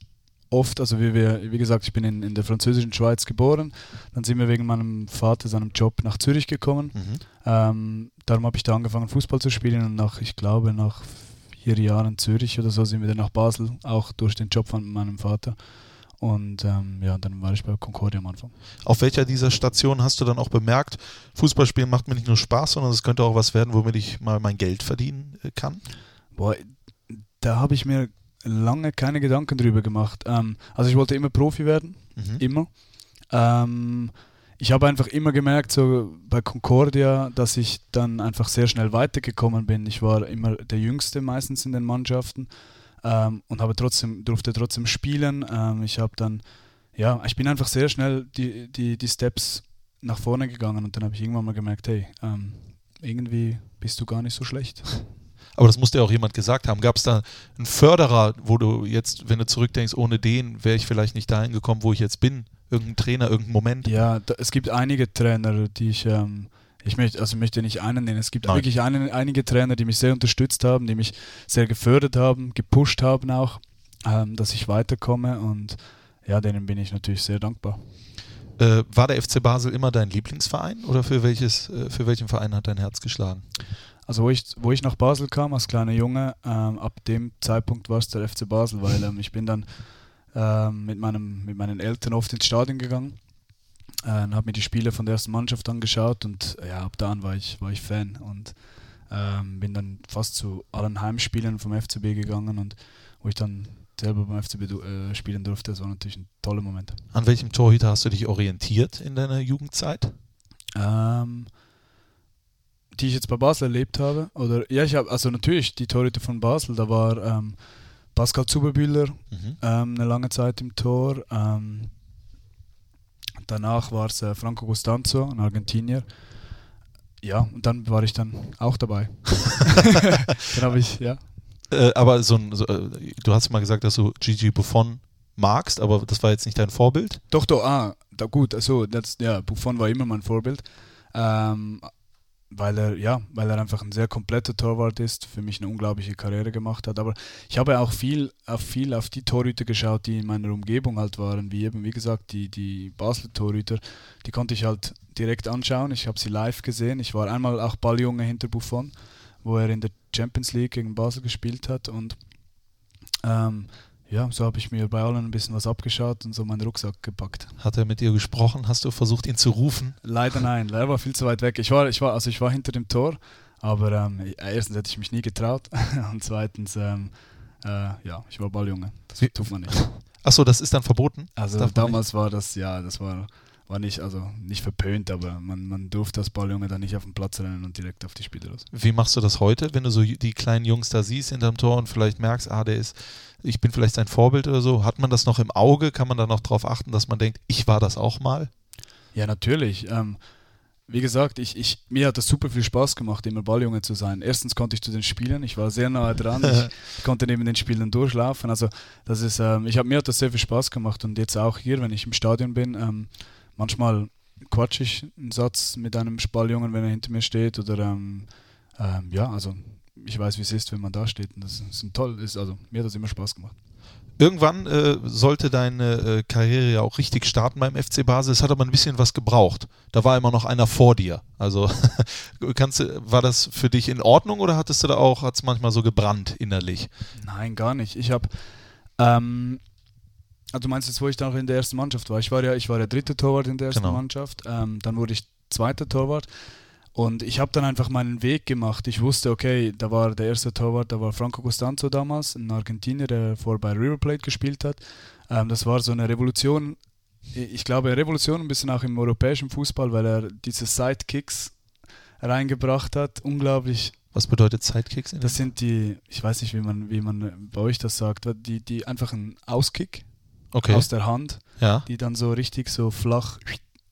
oft, also wie wir, wie gesagt, ich bin in, in der französischen Schweiz geboren, dann sind wir wegen meinem Vater, seinem Job nach Zürich gekommen. Mhm. Ähm, darum habe ich da angefangen Fußball zu spielen und nach, ich glaube, nach vier Jahren Zürich oder so sind wir dann nach Basel, auch durch den Job von meinem Vater. Und ähm, ja, dann war ich bei Concordia am Anfang. Auf welcher dieser Stationen hast du dann auch bemerkt, Fußballspielen macht mir nicht nur Spaß, sondern es könnte auch was werden, womit ich mal mein Geld verdienen äh, kann? Boah, da habe ich mir lange keine Gedanken drüber gemacht. Ähm, also ich wollte immer Profi werden, Mhm. immer. Ähm, ich habe einfach immer gemerkt, so bei Concordia, dass ich dann einfach sehr schnell weitergekommen bin. Ich war immer der Jüngste meistens in den Mannschaften ähm, und habe trotzdem, durfte trotzdem spielen. Ähm, ich habe dann, ja, ich bin einfach sehr schnell die, die, die Steps nach vorne gegangen und dann habe ich irgendwann mal gemerkt, hey, ähm, irgendwie bist du gar nicht so schlecht. Aber das muss dir auch jemand gesagt haben. Gab es da einen Förderer, wo du jetzt, wenn du zurückdenkst, ohne den wäre ich vielleicht nicht dahin gekommen, wo ich jetzt bin? Irgendein Trainer, irgendein Moment? Ja, da, es gibt einige Trainer, die ich, ähm, ich möchte, also möchte nicht einen nennen, es gibt Nein. wirklich einen, einige Trainer, die mich sehr unterstützt haben, die mich sehr gefördert haben, gepusht haben auch, ähm, dass ich weiterkomme und ja, denen bin ich natürlich sehr dankbar. Äh, war der FC Basel immer dein Lieblingsverein oder für, welches, äh, für welchen Verein hat dein Herz geschlagen? Also wo ich, wo ich nach Basel kam als kleiner Junge, ähm, ab dem Zeitpunkt war es der FC Basel, weil ähm, ich bin dann ähm, mit, meinem, mit meinen Eltern oft ins Stadion gegangen äh, und habe mir die Spiele von der ersten Mannschaft angeschaut und äh, ja, ab da an war ich, war ich Fan und ähm, bin dann fast zu allen Heimspielen vom FCB gegangen und wo ich dann selber beim FCB äh, spielen durfte, das war natürlich ein toller Moment. An welchem Torhüter hast du dich orientiert in deiner Jugendzeit? Ähm, die ich jetzt bei Basel erlebt habe. Oder ja, ich habe, also natürlich die Torhüter von Basel, da war ähm, Pascal Zuberbühler Mhm. ähm, eine lange Zeit im Tor. Ähm, danach war es äh, Franco Costanzo, ein Argentinier. Ja, und dann war ich dann auch dabei. dann habe ich, ja. Äh, aber so ein, so, äh, du hast mal gesagt, dass du Gigi Buffon magst, aber das war jetzt nicht dein Vorbild. Doch, doch, ah, da gut, also das, ja, Buffon war immer mein Vorbild. Ähm, weil er, ja, weil er einfach ein sehr kompletter Torwart ist, für mich eine unglaubliche Karriere gemacht hat. Aber ich habe auch viel auf, viel auf die Torhüter geschaut, die in meiner Umgebung halt waren, wie eben, wie gesagt, die, die Basler Torhüter, die konnte ich halt direkt anschauen. Ich habe sie live gesehen. Ich war einmal auch Balljunge hinter Buffon, wo er in der Champions League gegen Basel gespielt hat und ähm, ja, so habe ich mir bei allen ein bisschen was abgeschaut und so meinen Rucksack gepackt. Hat er mit dir gesprochen? Hast du versucht, ihn zu rufen? Leider nein, leider war viel zu weit weg. Ich war, ich war, also ich war hinter dem Tor, aber ähm, erstens hätte ich mich nie getraut und zweitens, ähm, äh, ja, ich war Balljunge. Das Wie- tut man nicht. Achso, das ist dann verboten? Also damals war das, ja, das war, war nicht, also nicht verpönt, aber man, man durfte als Balljunge dann nicht auf den Platz rennen und direkt auf die Spiele los. Wie machst du das heute, wenn du so die kleinen Jungs da siehst hinterm Tor und vielleicht merkst, ah, der ist, ich bin vielleicht sein Vorbild oder so? Hat man das noch im Auge? Kann man da noch drauf achten, dass man denkt, ich war das auch mal? Ja, natürlich. Ähm, wie gesagt, ich, ich, mir hat das super viel Spaß gemacht, immer Balljunge zu sein. Erstens konnte ich zu den Spielen, ich war sehr nahe dran, ich konnte neben den Spielen durchlaufen. Also das ist, ähm, ich habe mir hat das sehr viel Spaß gemacht und jetzt auch hier, wenn ich im Stadion bin, ähm, manchmal quatsch ich einen Satz mit einem Balljungen, wenn er hinter mir steht oder ähm, ähm, ja, also ich weiß, wie es ist, wenn man da steht und das ist ein toll, ist, also mir hat das immer Spaß gemacht. Irgendwann äh, sollte deine äh, Karriere ja auch richtig starten beim FC Basel. Es hat aber ein bisschen was gebraucht. Da war immer noch einer vor dir. Also kannst war das für dich in Ordnung oder hattest du da auch, hat es manchmal so gebrannt innerlich? Nein, gar nicht. Ich habe, ähm, also du meinst jetzt, wo ich dann noch in der ersten Mannschaft war. Ich war ja, ich war der dritte Torwart in der ersten Genau. Mannschaft. Ähm, dann wurde ich zweiter Torwart. Und ich habe dann einfach meinen Weg gemacht. Ich wusste, okay, da war der erste Torwart, da war Franco Costanzo damals, ein Argentinier, der vorher bei River Plate gespielt hat. Ähm, das war so eine Revolution, ich glaube, Revolution ein bisschen auch im europäischen Fußball, weil er diese Sidekicks reingebracht hat. Unglaublich Was bedeutet Sidekicks? Das sind die, ich weiß nicht, wie man, wie man bei euch das sagt, die, die einfach ein Auskick okay. aus der Hand, Ja. die dann so richtig so flach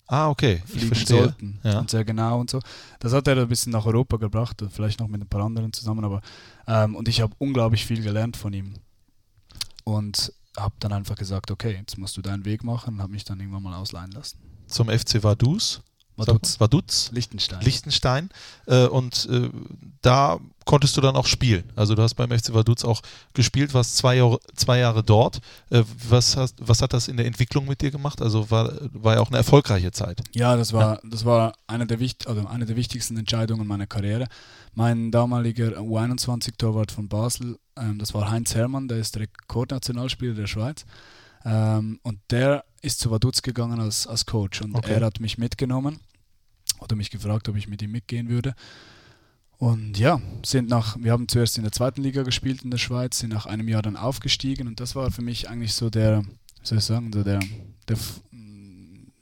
Ah, okay. Fliegen sollten Ja. und sehr genau und so. Das hat er ein bisschen nach Europa gebracht, und vielleicht noch mit ein paar anderen zusammen, aber ähm, und ich habe unglaublich viel gelernt von ihm und habe dann einfach gesagt, okay, jetzt musst du deinen Weg machen und habe mich dann irgendwann mal ausleihen lassen. Zum FC Vaduz. Vaduz. Vaduz. Liechtenstein. Liechtenstein. Äh, und äh, da konntest du dann auch spielen. Also du hast beim FC Vaduz auch gespielt, warst zwei Jahre, zwei Jahre dort. Äh, was, hast, was hat das in der Entwicklung mit dir gemacht? Also war, war ja auch eine erfolgreiche Zeit. Ja, das war, das war eine, der also eine der wichtigsten Entscheidungen meiner Karriere. Mein damaliger U21-Torwart von Basel, ähm, das war Heinz Hermann, der ist Rekordnationalspieler der Schweiz. Ähm, und der ist zu Vaduz gegangen als, als Coach und Okay. er hat mich mitgenommen oder mich gefragt, ob ich mit ihm mitgehen würde. Und ja, sind nach, wir haben zuerst in der zweiten Liga gespielt in der Schweiz, sind nach einem Jahr dann aufgestiegen und das war für mich eigentlich so der, soll ich sagen, so der, der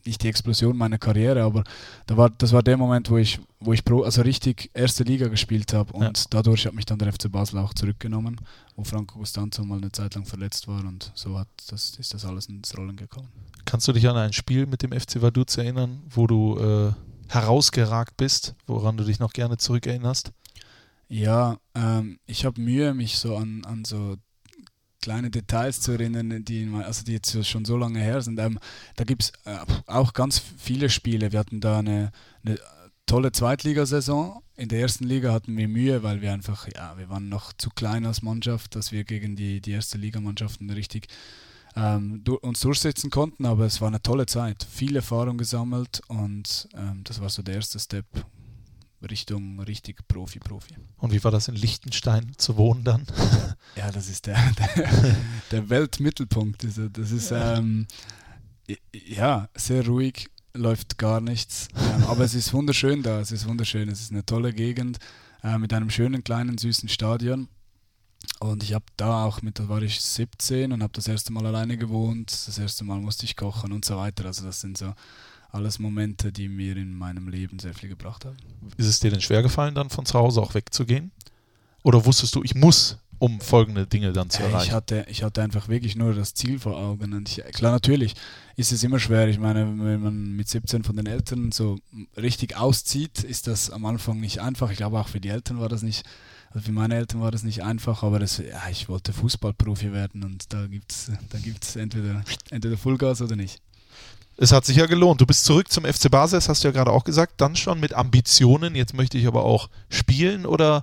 nicht die Explosion meiner Karriere, aber da war, das war der Moment, wo ich, wo ich pro, also richtig erste Liga gespielt habe und Ja. dadurch hat mich dann der FC Basel auch zurückgenommen, wo Franco Costanzo mal eine Zeit lang verletzt war und so hat das, ist das alles ins Rollen gekommen. Kannst du dich an ein Spiel mit dem FC Vaduz erinnern, wo du äh, herausgeragt bist, woran du dich noch gerne zurückerinnerst? Ja, ähm, ich habe Mühe, mich so an, an so kleine Details zu erinnern, die, also die jetzt schon so lange her sind. Ähm, da gibt es äh, auch ganz viele Spiele. Wir hatten da eine, eine tolle Zweitligasaison. In der ersten Liga hatten wir Mühe, weil wir einfach, ja, wir waren noch zu klein als Mannschaft, dass wir gegen die, die erste Ligamannschaften richtig ähm, du, uns durchsetzen konnten. Aber es war eine tolle Zeit. Viel Erfahrung gesammelt und ähm, das war so der erste Step Richtung richtig Profi-Profi. Und wie war das in Liechtenstein zu wohnen dann? Ja, das ist der, der, der Weltmittelpunkt. Also das ist ähm, ja sehr ruhig, läuft gar nichts. Ähm, aber es ist wunderschön da. Es ist wunderschön. Es ist eine tolle Gegend äh, mit einem schönen kleinen süßen Stadion. Und ich habe da auch mit, da war ich 17 und habe das erste Mal alleine gewohnt. Das erste Mal musste ich kochen und so weiter. Also das sind so alles Momente, die mir in meinem Leben sehr viel gebracht haben. Ist es dir denn schwer gefallen, dann von zu Hause auch wegzugehen? Oder wusstest du, ich muss, um folgende Dinge dann zu Äh, Ich erreichen? hatte, ich hatte einfach wirklich nur das Ziel vor Augen. Und ich, klar, natürlich ist es immer schwer. Ich meine, wenn man mit 17 von den Eltern so richtig auszieht, ist das am Anfang nicht einfach. Ich glaube, auch für die Eltern war das nicht, also für meine Eltern war das nicht einfach, aber das, ja, ich wollte Fußballprofi werden und da gibt es da gibt's entweder, entweder Vollgas oder nicht. Es hat sich ja gelohnt. Du bist zurück zum FC Basel, das hast du ja gerade auch gesagt, dann schon mit Ambitionen. Jetzt möchte ich aber auch spielen oder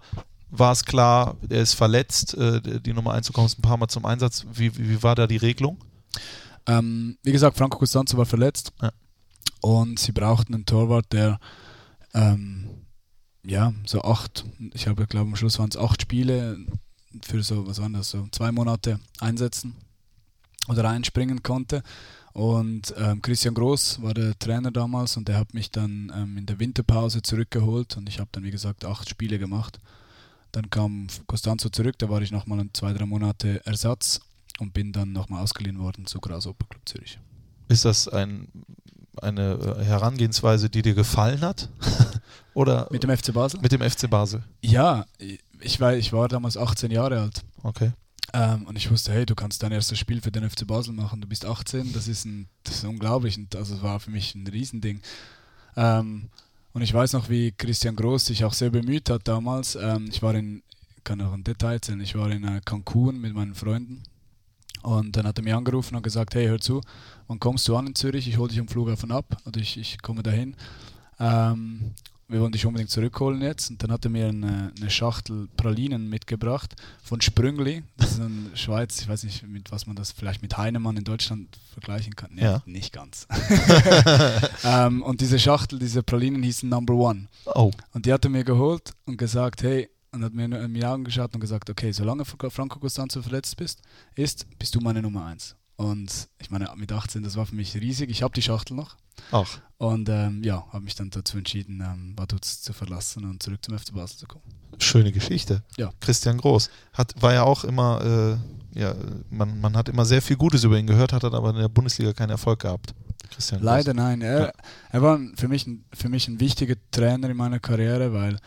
war es klar, er ist verletzt, äh, die Nummer 1, du kommst ein paar Mal zum Einsatz. Wie, wie, wie war da die Regelung? Ähm, wie gesagt, Franco Costanzo war verletzt Ja. und sie brauchten einen Torwart, der ähm, ja, so acht, ich habe glaube am Schluss waren es acht Spiele für so, was waren das, so zwei Monate einsetzen oder einspringen konnte. Und ähm, Christian Groß war der Trainer damals und der hat mich dann ähm, in der Winterpause zurückgeholt und ich habe dann wie gesagt acht Spiele gemacht. Dann kam Costanzo zurück, da war ich nochmal ein, zwei, drei Monate Ersatz und bin dann nochmal ausgeliehen worden zu Grasshopper Club Zürich. Ist das ein, eine Herangehensweise, die dir gefallen hat? oder Mit dem FC Basel? mit dem FC Basel? Ja, ich war, ich war damals 18 Jahre alt Okay. ähm, und ich wusste, hey, du kannst dein erstes Spiel für den FC Basel machen, du bist 18, das ist, ein, das ist unglaublich und also es war für mich ein Riesending. Ähm, Und ich weiß noch, wie Christian Groß sich auch sehr bemüht hat damals. Ähm, ich war in, kann auch ein Detail erzählen, ich war in äh, Cancun mit meinen Freunden. Und dann hat er mich angerufen und gesagt, hey, hör zu, wann kommst du an in Zürich? Ich hole dich am Flughafen ab und ich, ich komme dahin. Ähm, wir wollen dich unbedingt zurückholen jetzt. Und dann hat er mir eine, eine Schachtel Pralinen mitgebracht von Sprüngli. Das ist in Schweiz, ich weiß nicht, mit was man das vielleicht mit Heinemann in Deutschland vergleichen kann. Nee, Ja. nicht ganz. ähm, und diese Schachtel, diese Pralinen hießen Number One. Oh, Und die hat er mir geholt und gesagt, hey, und hat mir in die Augen geschaut und gesagt, okay, solange Fra- Franco Costanzo verletzt bist, ist, bist du meine Nummer eins. Und ich meine, mit 18, das war für mich riesig. Ich habe die Schachtel noch. ach. Und ähm, ja, habe mich dann dazu entschieden, ähm, Vaduz zu verlassen und zurück zum FC Basel zu kommen. Schöne Geschichte. Ja. Christian Groß hat, war ja auch immer, äh, ja, man, man hat immer sehr viel Gutes über ihn gehört, hat dann aber in der Bundesliga keinen Erfolg gehabt. Christian Leider nein. Er, Ja. er war für mich, ein, für mich ein wichtiger Trainer in meiner Karriere, weil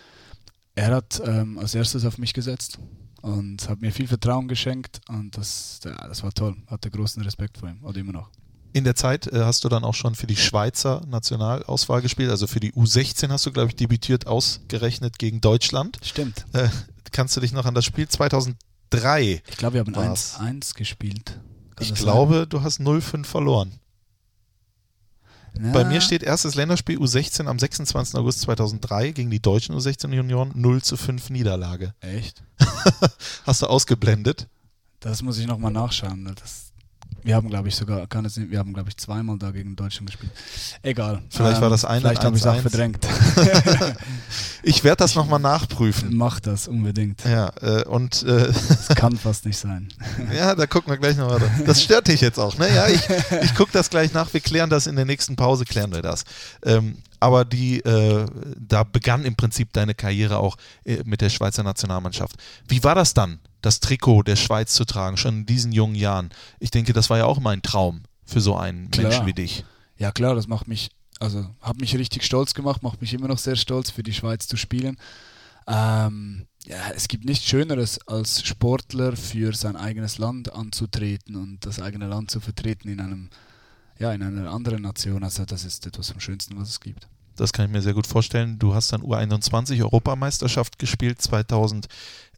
er hat ähm, als erstes auf mich gesetzt und hat mir viel Vertrauen geschenkt und das, das war toll. Hatte großen Respekt vor ihm, oder immer noch. In der Zeit äh, hast du dann auch schon für die Schweizer Nationalauswahl gespielt, also für die U16 hast du, glaube ich, debütiert, ausgerechnet gegen Deutschland. Stimmt. Äh, kannst du dich noch an das Spiel 2003? Ich glaube, wir haben War's. 1-1 gespielt. Kann Ich glaube, du hast 0-5 verloren. Sein? Bei Ja, mir steht erstes Länderspiel U16 am 26. August 2003 gegen die deutschen U16 Junioren 0 zu 5 Niederlage. Echt? Hast du ausgeblendet? Das muss ich nochmal nachschauen. weil Das, wir haben, glaube ich, sogar, kann es nicht, wir haben, glaube ich, zweimal da gegen Deutschland gespielt. Egal. Ähm, Vielleicht war das eine Vielleicht habe ich es auch 1-1. verdrängt. Ich werde das nochmal nachprüfen. Mach das unbedingt. Ja, äh, und äh, Das kann fast nicht sein. ja, da gucken wir gleich noch weiter. Das stört dich jetzt auch, ne? Ja, ich, ich gucke das gleich nach. Wir klären das in der nächsten Pause, klären wir das. Ähm, aber die, äh, da begann im Prinzip deine Karriere auch äh, mit der Schweizer Nationalmannschaft. Wie war das dann, das Trikot der Schweiz zu tragen, schon in diesen jungen Jahren? Ich denke, das war ja auch mein Traum für so einen Klar. Menschen wie dich. Ja klar, das macht mich, also hat mich richtig stolz gemacht, macht mich immer noch sehr stolz, für die Schweiz zu spielen. Ähm, ja, es gibt nichts Schöneres, als Sportler für sein eigenes Land anzutreten und das eigene Land zu vertreten in einem, ja, in einer anderen Nation. Also das ist etwas am schönsten, was es gibt. Das kann ich mir sehr gut vorstellen. Du hast dann U21 Europameisterschaft gespielt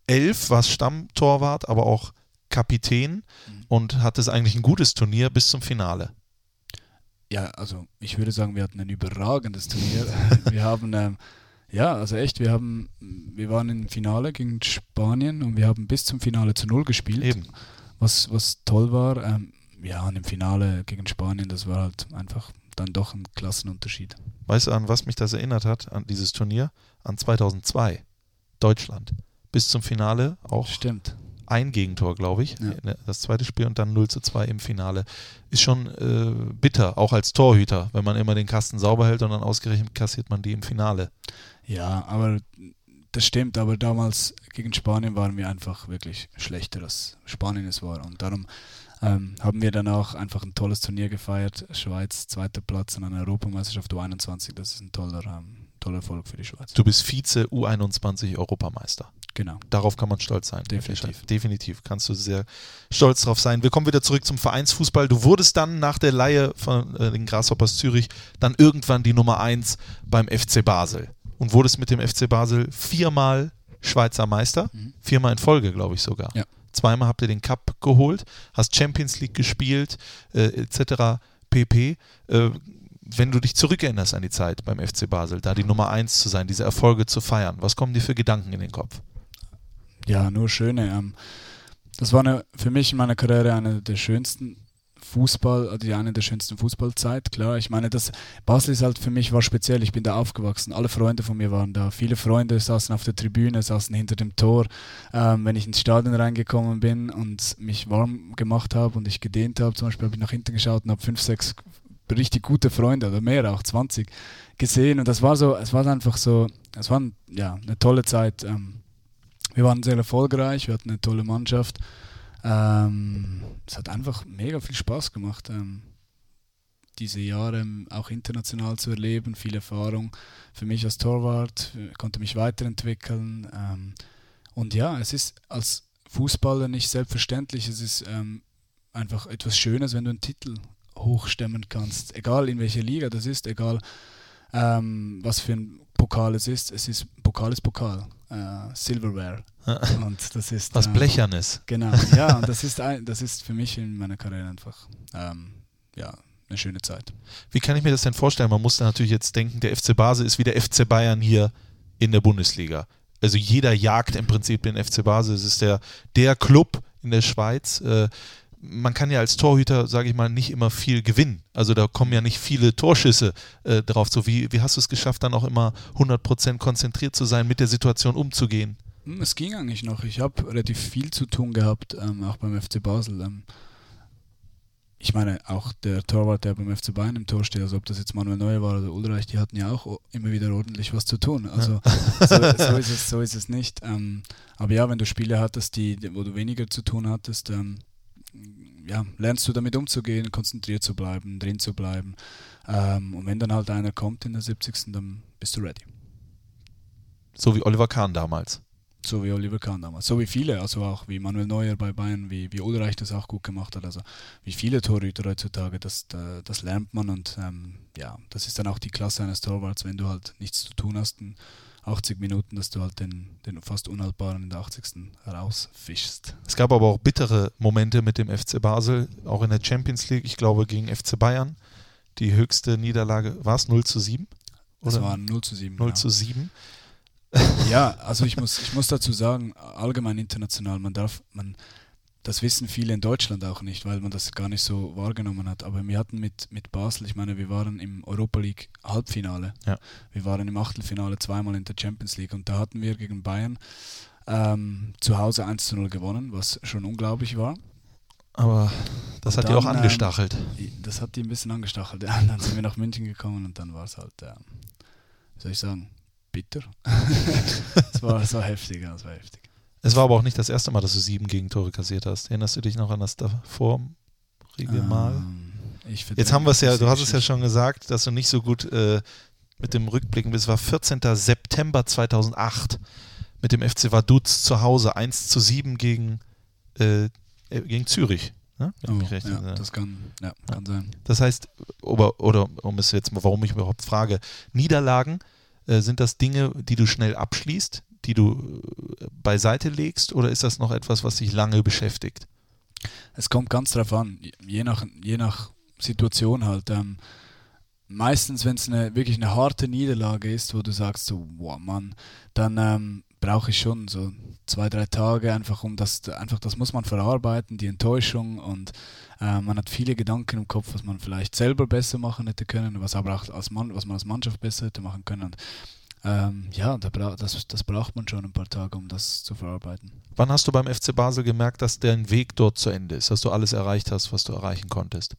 2011, warst Stammtorwart, aber auch Kapitän Mhm. und hattest eigentlich ein gutes Turnier bis zum Finale. Ja, also ich würde sagen, wir hatten ein überragendes Turnier. wir haben, ähm, ja, also echt, wir haben, wir waren im Finale gegen Spanien und wir haben bis zum Finale zu Null gespielt. Eben. Was, was toll war, ähm, ja, und im Finale gegen Spanien, das war halt einfach dann doch ein Klassenunterschied. Weißt du, an was mich das erinnert hat, an dieses Turnier? An 2002. Deutschland. Bis zum Finale auch Stimmt. ein Gegentor, glaube ich. Ja. Das zweite Spiel und dann 0 zu 2 im Finale. Ist schon äh, bitter, auch als Torhüter, wenn man immer den Kasten sauber hält und dann ausgerechnet kassiert man die im Finale. Ja, aber das stimmt, aber damals gegen Spanien waren wir einfach wirklich schlechter, als Spanien es war. Und darum ähm, haben wir dann auch einfach ein tolles Turnier gefeiert. Schweiz, zweiter Platz in einer Europameisterschaft U21. Das ist ein toller, ähm, toller Erfolg für die Schweiz. Du bist Vize U21 Europameister. Genau. Darauf kann man stolz sein. Definitiv. Definitiv kannst du sehr stolz drauf sein. Wir kommen wieder zurück zum Vereinsfußball. Du wurdest dann nach der Leihe von äh, den Grasshoppers Zürich dann irgendwann die Nummer 1 beim FC Basel und wurdest mit dem FC Basel viermal Schweizer Meister, Mhm. viermal in Folge, glaube ich sogar. Ja. Zweimal habt ihr den Cup geholt, hast Champions League gespielt, äh, etc. pp. Äh, wenn du dich zurückerinnerst an die Zeit beim FC Basel, da die Nummer 1 zu sein, diese Erfolge zu feiern, was kommen dir für Gedanken in den Kopf? Ja, nur schöne. Ähm, das war eine, für mich in meiner Karriere eine der schönsten Fußball, also eine der schönsten Fußballzeit, klar. Ich meine, das Basel ist halt für mich war speziell. Ich bin da aufgewachsen. Alle Freunde von mir waren da. Viele Freunde saßen auf der Tribüne, saßen hinter dem Tor. Ähm, wenn ich ins Stadion reingekommen bin und mich warm gemacht habe und ich gedehnt habe, zum Beispiel habe ich nach hinten geschaut und habe fünf, sechs richtig gute Freunde oder mehr, auch 20 gesehen. Und das war so, es war einfach so, es war ja, eine tolle Zeit. Ähm, wir waren sehr erfolgreich, wir hatten eine tolle Mannschaft. Ähm, es hat einfach mega viel Spaß gemacht, ähm, diese Jahre auch international zu erleben, viel Erfahrung für mich als Torwart, äh, konnte mich weiterentwickeln. Und ja, es ist als Fußballer nicht selbstverständlich, es ist einfach etwas Schönes, wenn du einen Titel hochstemmen kannst, egal in welcher Liga das ist, egal ähm, was für ein Pokal es ist. Es ist Pokal ist Pokal, äh, Silverware. Und das ist Was äh, Blechernes. Genau, ja, und das ist ein, das ist für mich in meiner Karriere einfach ähm, ja, eine schöne Zeit. Wie kann ich mir das denn vorstellen? Man muss da natürlich jetzt denken, der FC Basel ist wie der FC Bayern hier in der Bundesliga. Also jeder jagt im Prinzip den FC Basel. Es ist der, der Club in der Schweiz. Äh, man kann ja als Torhüter, sage ich mal, nicht immer viel gewinnen. Also da kommen ja nicht viele Torschüsse äh, drauf. So wie, wie hast du es geschafft, dann auch immer 100% konzentriert zu sein, mit der Situation umzugehen? Hm, Es ging eigentlich noch. Ich habe relativ viel zu tun gehabt, ähm, auch beim FC Basel. Ähm, ich meine, auch der Torwart, der beim FC Bayern im Tor steht, also ob das jetzt Manuel Neuer war oder Ulreich, die hatten ja auch immer wieder ordentlich was zu tun. Also so, so, ist, es, so ist es nicht. Ähm, aber ja, wenn du Spiele hattest, die, die- wo du weniger zu tun hattest, ähm, ja, lernst du damit umzugehen, konzentriert zu bleiben, drin zu bleiben. Ähm, und wenn dann halt einer kommt in der 70. dann bist du ready. So wie Oliver Kahn damals. So wie Oliver Kahn damals. So wie viele, also auch wie Manuel Neuer bei Bayern, wie, wie Ulreich das auch gut gemacht hat. Also wie viele Torhüter heutzutage, das, da- das lernt man und ähm, ja, das ist dann auch die Klasse eines Torwarts, wenn du halt nichts zu tun hast in 80 Minuten, dass du halt den, den fast Unhaltbaren in der 80. herausfischst. Es gab aber auch bittere Momente mit dem FC Basel, auch in der Champions League, ich glaube gegen FC Bayern. Die höchste Niederlage war es 0 zu 7? Das Oder? waren 0 zu 7. 0 genau. zu 7. Ja, also ich muss, ich muss dazu sagen, allgemein international, man darf, man, das wissen viele in Deutschland auch nicht, weil man das gar nicht so wahrgenommen hat. Aber wir hatten mit, mit Basel, ich meine, wir waren im Europa League Halbfinale. Ja. Wir waren im Achtelfinale zweimal in der Champions League und da hatten wir gegen Bayern ähm, zu Hause 1 zu 0 gewonnen, was schon unglaublich war. Aber das Und hat die auch dann, ähm, angestachelt. Das hat die ein bisschen angestachelt. Ja, dann sind wir nach München gekommen und dann war es halt, ähm, wie soll ich sagen, bitter. Es war, war heftig, ja, es war heftig. Es war aber auch nicht das erste Mal, dass du sieben Gegentore kassiert hast. Erinnerst du dich noch an das davorige Mal? Ich Jetzt haben wir es ja, du hast es ja schon gesagt, dass du nicht so gut äh, mit dem Rückblicken bist. Es war 14. September 2008 mit dem FC Vaduz zu Hause 1 zu 7 gegen, äh, äh, gegen Zürich. Ne? Oh, ja, das kann, ja, kann sein. Das heißt, oder, oder um es jetzt mal, warum ich überhaupt frage, Niederlagen, äh, sind das Dinge, die du schnell abschließt, die du äh, beiseite legst, oder ist das noch etwas, was dich lange beschäftigt? Es kommt ganz drauf an, je nach, je nach Situation halt. Ähm, meistens, wenn es eine, wirklich eine harte Niederlage ist, wo du sagst so, wow Mann, dann ähm, brauche ich schon so zwei, drei Tage einfach um das, einfach das muss man verarbeiten, die Enttäuschung und äh, man hat viele Gedanken im Kopf, was man vielleicht selber besser machen hätte können, was aber auch als Mann, was man als Mannschaft besser hätte machen können. Und, ähm, ja, da bra das, das braucht man schon ein paar Tage, um das zu verarbeiten. Wann hast du beim FC Basel gemerkt, dass dein Weg dort zu Ende ist, dass du alles erreicht hast, was du erreichen konntest?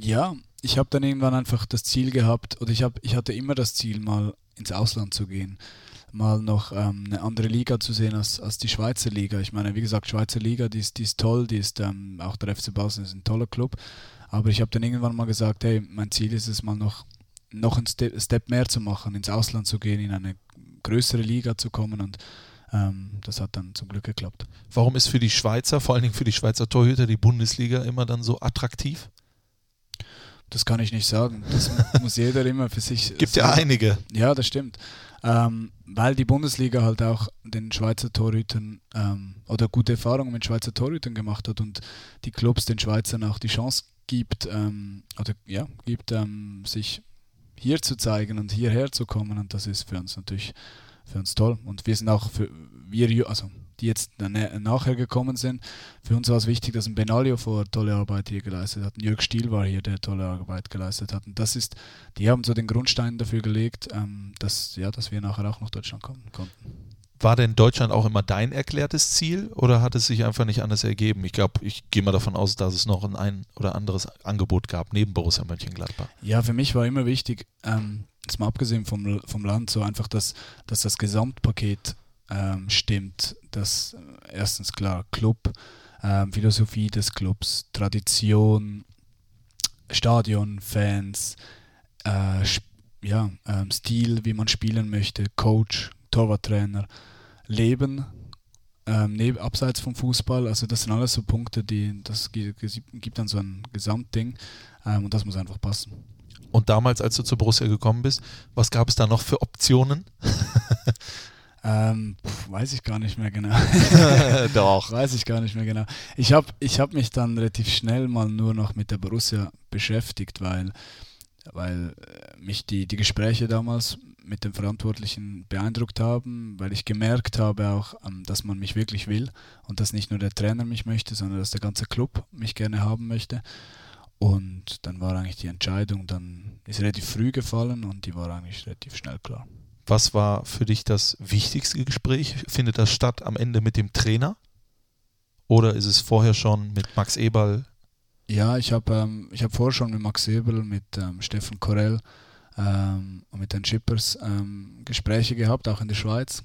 Ja, ich habe dann irgendwann einfach das Ziel gehabt, oder ich, hab, ich hatte immer das Ziel, mal ins Ausland zu gehen, mal noch ähm, eine andere Liga zu sehen als, als die Schweizer Liga. Ich meine, wie gesagt, Schweizer Liga, die ist, die ist toll, die ist ähm, auch der FC Basel ist ein toller Club, aber ich habe dann irgendwann mal gesagt, hey, mein Ziel ist es mal noch, noch einen Step, Step mehr zu machen, ins Ausland zu gehen, in eine größere Liga zu kommen und ähm, das hat dann zum Glück geklappt. Warum ist für die Schweizer, vor allen Dingen für die Schweizer Torhüter, die Bundesliga immer dann so attraktiv? Das kann ich nicht sagen. Das muss jeder immer für sich. Gibt ja selber- einige. Ja, das stimmt. Ähm, weil die Bundesliga halt auch den Schweizer Torhütern ähm, oder gute Erfahrungen mit Schweizer Torhütern gemacht hat und die Clubs den Schweizern auch die Chance gibt, ähm, oder ja, gibt, ähm, sich hier zu zeigen und hierher zu kommen und das ist für uns natürlich für uns toll. Und wir sind auch für wir, also die jetzt na- nachher gekommen sind, für uns war es wichtig, dass ein Benalio vor tolle Arbeit hier geleistet hat. Ein Jörg Stiel war hier, der tolle Arbeit geleistet hat. Und das ist, die haben so den Grundstein dafür gelegt, ähm, dass, ja, dass wir nachher auch nach Deutschland kommen konnten. War denn Deutschland auch immer dein erklärtes Ziel oder hat es sich einfach nicht anders ergeben? Ich glaube, ich gehe mal davon aus, dass es noch ein, ein oder anderes Angebot gab neben Borussia Mönchengladbach. Ja, für mich war immer wichtig, ähm, jetzt mal abgesehen vom, vom Land, so einfach, dass, dass das Gesamtpaket ähm, stimmt. Dass äh, erstens klar Club, ähm, Philosophie des Clubs, Tradition, Stadion, Fans, äh, ja, ähm, Stil, wie man spielen möchte, Coach, Torwarttrainer, Leben, ähm, neben, abseits vom Fußball. Also das sind alles so Punkte, die das gi- gi- gibt dann so ein Gesamtding ähm, und das muss einfach passen. Und damals, als du zu Borussia gekommen bist, was gab es da noch für Optionen? Ähm, pf, weiß ich gar nicht mehr genau. Doch. Weiß ich gar nicht mehr genau. Ich habe ich hab mich dann relativ schnell mal nur noch mit der Borussia beschäftigt, weil, weil äh, mich die, die Gespräche damals mit den Verantwortlichen beeindruckt haben, weil ich gemerkt habe auch, ähm, dass man mich wirklich will und dass nicht nur der Trainer mich möchte, sondern dass der ganze Club mich gerne haben möchte. Und dann war eigentlich die Entscheidung, dann ist relativ früh gefallen und die war eigentlich relativ schnell klar. Was war für dich das wichtigste Gespräch? Findet das statt am Ende mit dem Trainer? Oder ist es vorher schon mit Max Eberl? Ja, ich habe ähm, ich hab vorher schon mit Max Ebel, mit ähm, Steffen Korell ähm, und mit den Schippers ähm, Gespräche gehabt, auch in der Schweiz.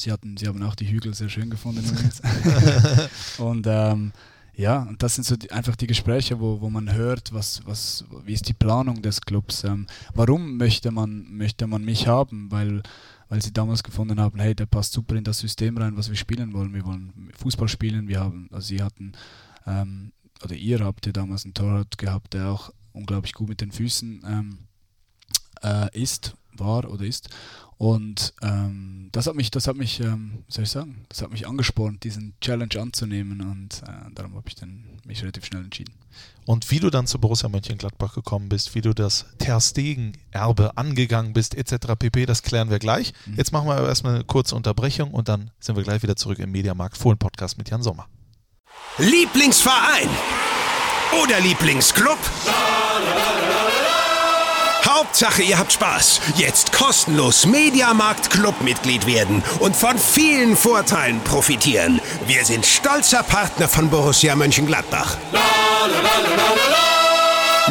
Sie, hatten, sie haben auch die Hügel sehr schön gefunden und ähm, ja, und das sind so die, einfach die Gespräche, wo, wo man hört, was, was, wie ist die Planung des Clubs, ähm, warum möchte man, möchte man mich haben, weil, weil sie damals gefunden haben, hey, der passt super in das System rein, was wir spielen wollen. Wir wollen Fußball spielen, wir haben, also sie hatten, ähm, oder ihr habt ja damals einen Torwart gehabt, der auch unglaublich gut mit den Füßen ähm, äh, ist, war oder ist. Und ähm, das hat mich, das hat mich, ähm, soll ich sagen, das hat mich angespornt, diesen Challenge anzunehmen und äh, darum habe ich dann mich relativ schnell entschieden. Und wie du dann zu Borussia Mönchengladbach gekommen bist, wie du das Ter Stegen-Erbe angegangen bist, etc. pp., das klären wir gleich. Mhm. Jetzt machen wir aber erstmal eine kurze Unterbrechung und dann sind wir gleich wieder zurück im Mediamarkt Fohlen Podcast mit Jan Sommer. Lieblingsverein oder Lieblingsclub? Hauptsache, ihr habt Spaß. Jetzt kostenlos Mediamarkt Clubmitglied werden und von vielen Vorteilen profitieren. Wir sind stolzer Partner von Borussia Mönchengladbach.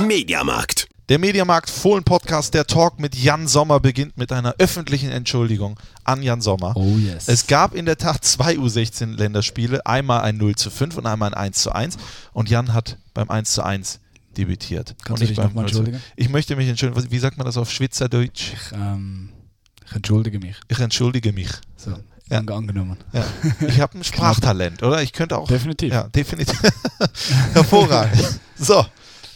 Mediamarkt. Der Mediamarkt Fohlen Podcast, der Talk mit Jan Sommer beginnt mit einer öffentlichen Entschuldigung an Jan Sommer. Oh yes. Es gab in der Tat zwei U16-Länderspiele, einmal ein 0 zu 5 und einmal ein 1 zu 1. Und Jan hat beim 1 zu 1 debütiert. Kannst und du dich beim noch mal 0 zu- entschuldigen? Ich möchte mich entschuldigen. Wie sagt man das auf Schweizerdeutsch? Ich, ähm, ich entschuldige mich. Ich entschuldige mich. So, Ja. an- angenommen. Ja. Ich habe ein Sprachtalent, oder? Ich könnte auch. Definitiv. Ja, definitiv. Hervorragend. So,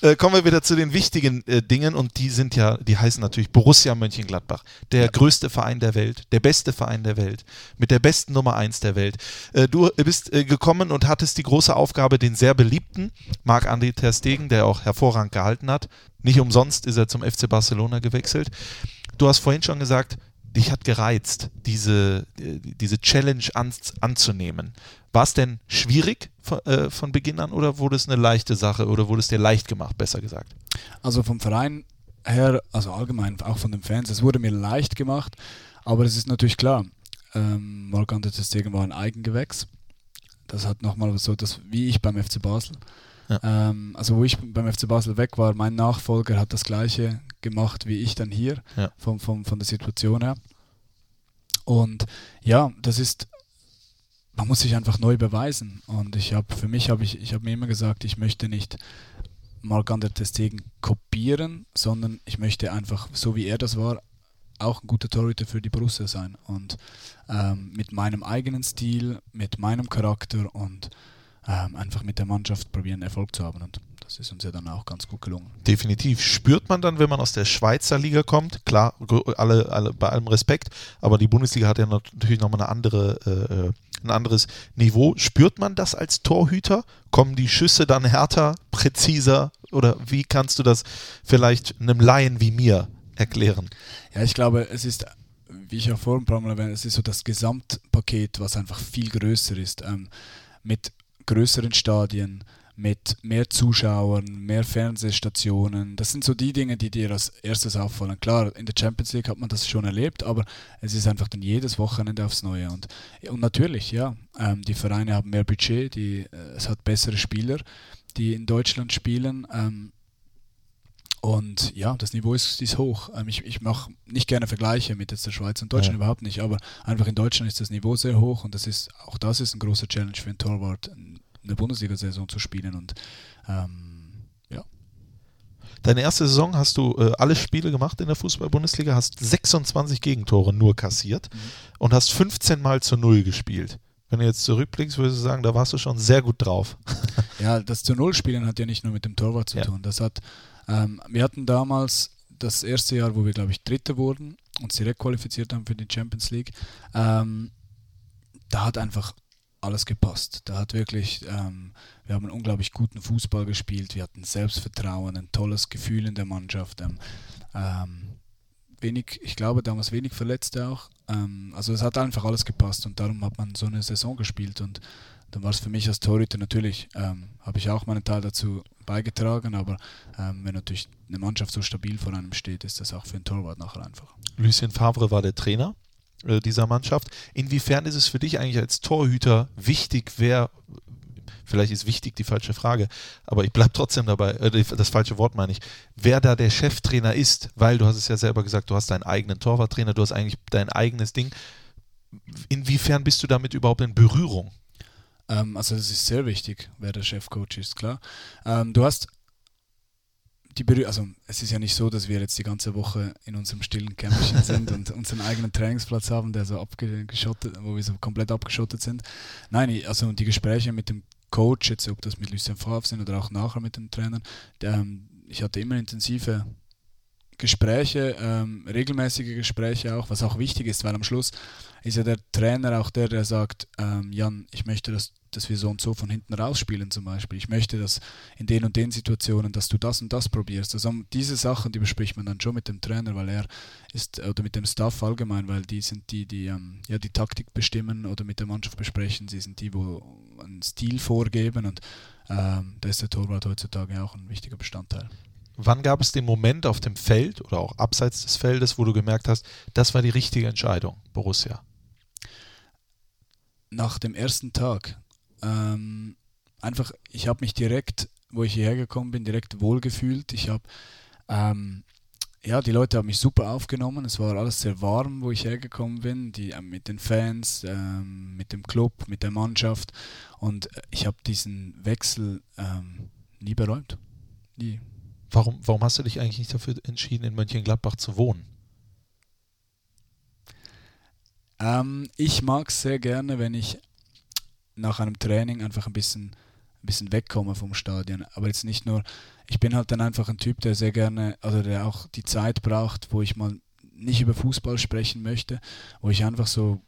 äh, kommen wir wieder zu den wichtigen äh, Dingen und die sind ja, die heißen natürlich Borussia Mönchengladbach. Der größte Verein der Welt, der beste Verein der Welt, mit der besten Nummer 1 der Welt. Äh, du bist äh, gekommen und hattest die große Aufgabe, den sehr beliebten Marc-André Ter Stegen, der auch hervorragend gehalten hat. Nicht umsonst ist er zum FC Barcelona gewechselt. Du hast vorhin schon gesagt, dich hat gereizt, diese, äh, diese Challenge an, anzunehmen. War es denn schwierig von, äh, von Beginn an oder wurde es eine leichte Sache oder wurde es dir leicht gemacht, besser gesagt? Also vom Verein her, also allgemein auch von den Fans, es wurde mir leicht gemacht, aber es ist natürlich klar, ähm, Marc-André Stegen war ein Eigengewächs. Das hat nochmal so, das, wie ich beim FC Basel. Ja. Ähm, also wo ich beim FC Basel weg war, mein Nachfolger hat das gleiche gemacht wie ich dann hier, Ja. vom, vom, von der Situation her. Und ja, das ist, man muss sich einfach neu beweisen. Und ich habe, für mich habe ich, ich habe mir immer gesagt, ich möchte nicht Marc-André ter Stegen kopieren, sondern ich möchte einfach, so wie er das war, auch ein guter Torhüter für die Borussia sein. Und ähm, mit meinem eigenen Stil, mit meinem Charakter und ähm, einfach mit der Mannschaft probieren, Erfolg zu haben. Und das ist uns ja dann auch ganz gut gelungen. Definitiv. Spürt man dann, wenn man aus der Schweizer Liga kommt, klar, alle, alle, bei allem Respekt, aber die Bundesliga hat ja nat- natürlich nochmal eine andere, äh, äh, ein anderes Niveau. Spürt man das als Torhüter? Kommen die Schüsse dann härter, präziser oder wie kannst du das vielleicht einem Laien wie mir erklären? Ja, ich glaube, es ist, wie ich ja vorhin ein paar Mal erwähnt, es ist so das Gesamtpaket, was einfach viel größer ist. Ähm, mit größeren Stadien, mit mehr Zuschauern, mehr Fernsehstationen. Das sind so die Dinge, die dir als erstes auffallen. Klar, in der Champions League hat man das schon erlebt, aber es ist einfach dann jedes Wochenende aufs Neue. Und, und natürlich, ja, ähm, die Vereine haben mehr Budget, die, äh, es hat bessere Spieler, die in Deutschland spielen. Ähm, und ja, das Niveau ist, ist hoch. Ähm, ich ich mache nicht gerne Vergleiche mit jetzt der Schweiz und Deutschland Ja. überhaupt nicht, aber einfach in Deutschland ist das Niveau sehr hoch und das ist auch das ist ein großer Challenge für einen Torwart, eine Bundesliga-Saison zu spielen. Und ähm, ja, Deine erste Saison hast du äh, alle Spiele gemacht in der Fußball-Bundesliga, hast 26 Gegentore nur kassiert und hast 15 Mal zu Null gespielt. Wenn du jetzt zurückblickst, würdest du sagen, da warst du schon sehr gut drauf. ja, das zu Null spielen hat ja nicht nur mit dem Torwart zu Ja. tun. Das hat Ähm, wir hatten damals das erste Jahr, wo wir, glaube ich, Dritte wurden, uns direkt qualifiziert haben für die Champions League. Ähm, da hat einfach alles gepasst. Da hat wirklich, ähm, wir haben einen unglaublich guten Fußball gespielt, wir hatten Selbstvertrauen, ein tolles Gefühl in der Mannschaft. Ähm, ähm, wenig, ich glaube damals wenig Verletzte auch. Ähm, also es hat einfach alles gepasst und darum hat man so eine Saison gespielt und dann war es für mich als Torhüter natürlich, ähm, habe ich auch meinen Teil dazu beigetragen, aber ähm, wenn natürlich eine Mannschaft so stabil vor einem steht, ist das auch für einen Torwart nachher einfach. Lucien Favre war der Trainer äh, dieser Mannschaft. Inwiefern ist es für dich eigentlich als Torhüter wichtig, wer, vielleicht ist wichtig die falsche Frage, aber ich bleibe trotzdem dabei, äh, das falsche Wort meine ich, wer da der Cheftrainer ist, weil du hast es ja selber gesagt, du hast deinen eigenen Torwarttrainer, du hast eigentlich dein eigenes Ding. Inwiefern bist du damit überhaupt in Berührung? Ähm, also es ist sehr wichtig, wer der Chefcoach ist, klar. Ähm, du hast die Berü also es ist ja nicht so, dass wir jetzt die ganze Woche in unserem stillen Kämpfchen sind und unseren eigenen Trainingsplatz haben, der so abgeschottet, wo wir so komplett abgeschottet sind. Nein, also die Gespräche mit dem Coach, jetzt ob das mit Lucien Favre sind oder auch nachher mit den Trainern, der, ähm, ich hatte immer intensive Gespräche, ähm, regelmäßige Gespräche auch, was auch wichtig ist, weil am Schluss ist ja der Trainer auch der, der sagt, ähm, Jan, ich möchte, dass, dass wir so und so von hinten rausspielen zum Beispiel. Ich möchte, dass in den und den Situationen, dass du das und das probierst. Also diese Sachen, die bespricht man dann schon mit dem Trainer, weil er ist, oder mit dem Staff allgemein, weil die sind die, die ähm, ja, die Taktik bestimmen oder mit der Mannschaft besprechen. Sie sind die, wo einen Stil vorgeben und ähm, da ist der Torwart heutzutage auch ein wichtiger Bestandteil. Wann gab es den Moment auf dem Feld oder auch abseits des Feldes, wo du gemerkt hast, das war die richtige Entscheidung, Borussia? Nach dem ersten Tag. Ähm, einfach, ich habe mich direkt, wo ich hierher gekommen bin, direkt wohlgefühlt. Ich habe, ähm, ja, die Leute haben mich super aufgenommen. Es war alles sehr warm, wo ich hergekommen bin, die, äh, mit den Fans, ähm, mit dem Club, mit der Mannschaft. Und ich habe diesen Wechsel ähm, nie beräumt. Nie. Warum, warum hast du dich eigentlich nicht dafür entschieden, in Mönchengladbach zu wohnen? Ähm, ich mag es sehr gerne, wenn ich nach einem Training einfach ein bisschen, ein bisschen wegkomme vom Stadion. Aber jetzt nicht nur, ich bin halt dann einfach ein Typ, der sehr gerne, also der auch die Zeit braucht, wo ich mal nicht über Fußball sprechen möchte, wo ich einfach so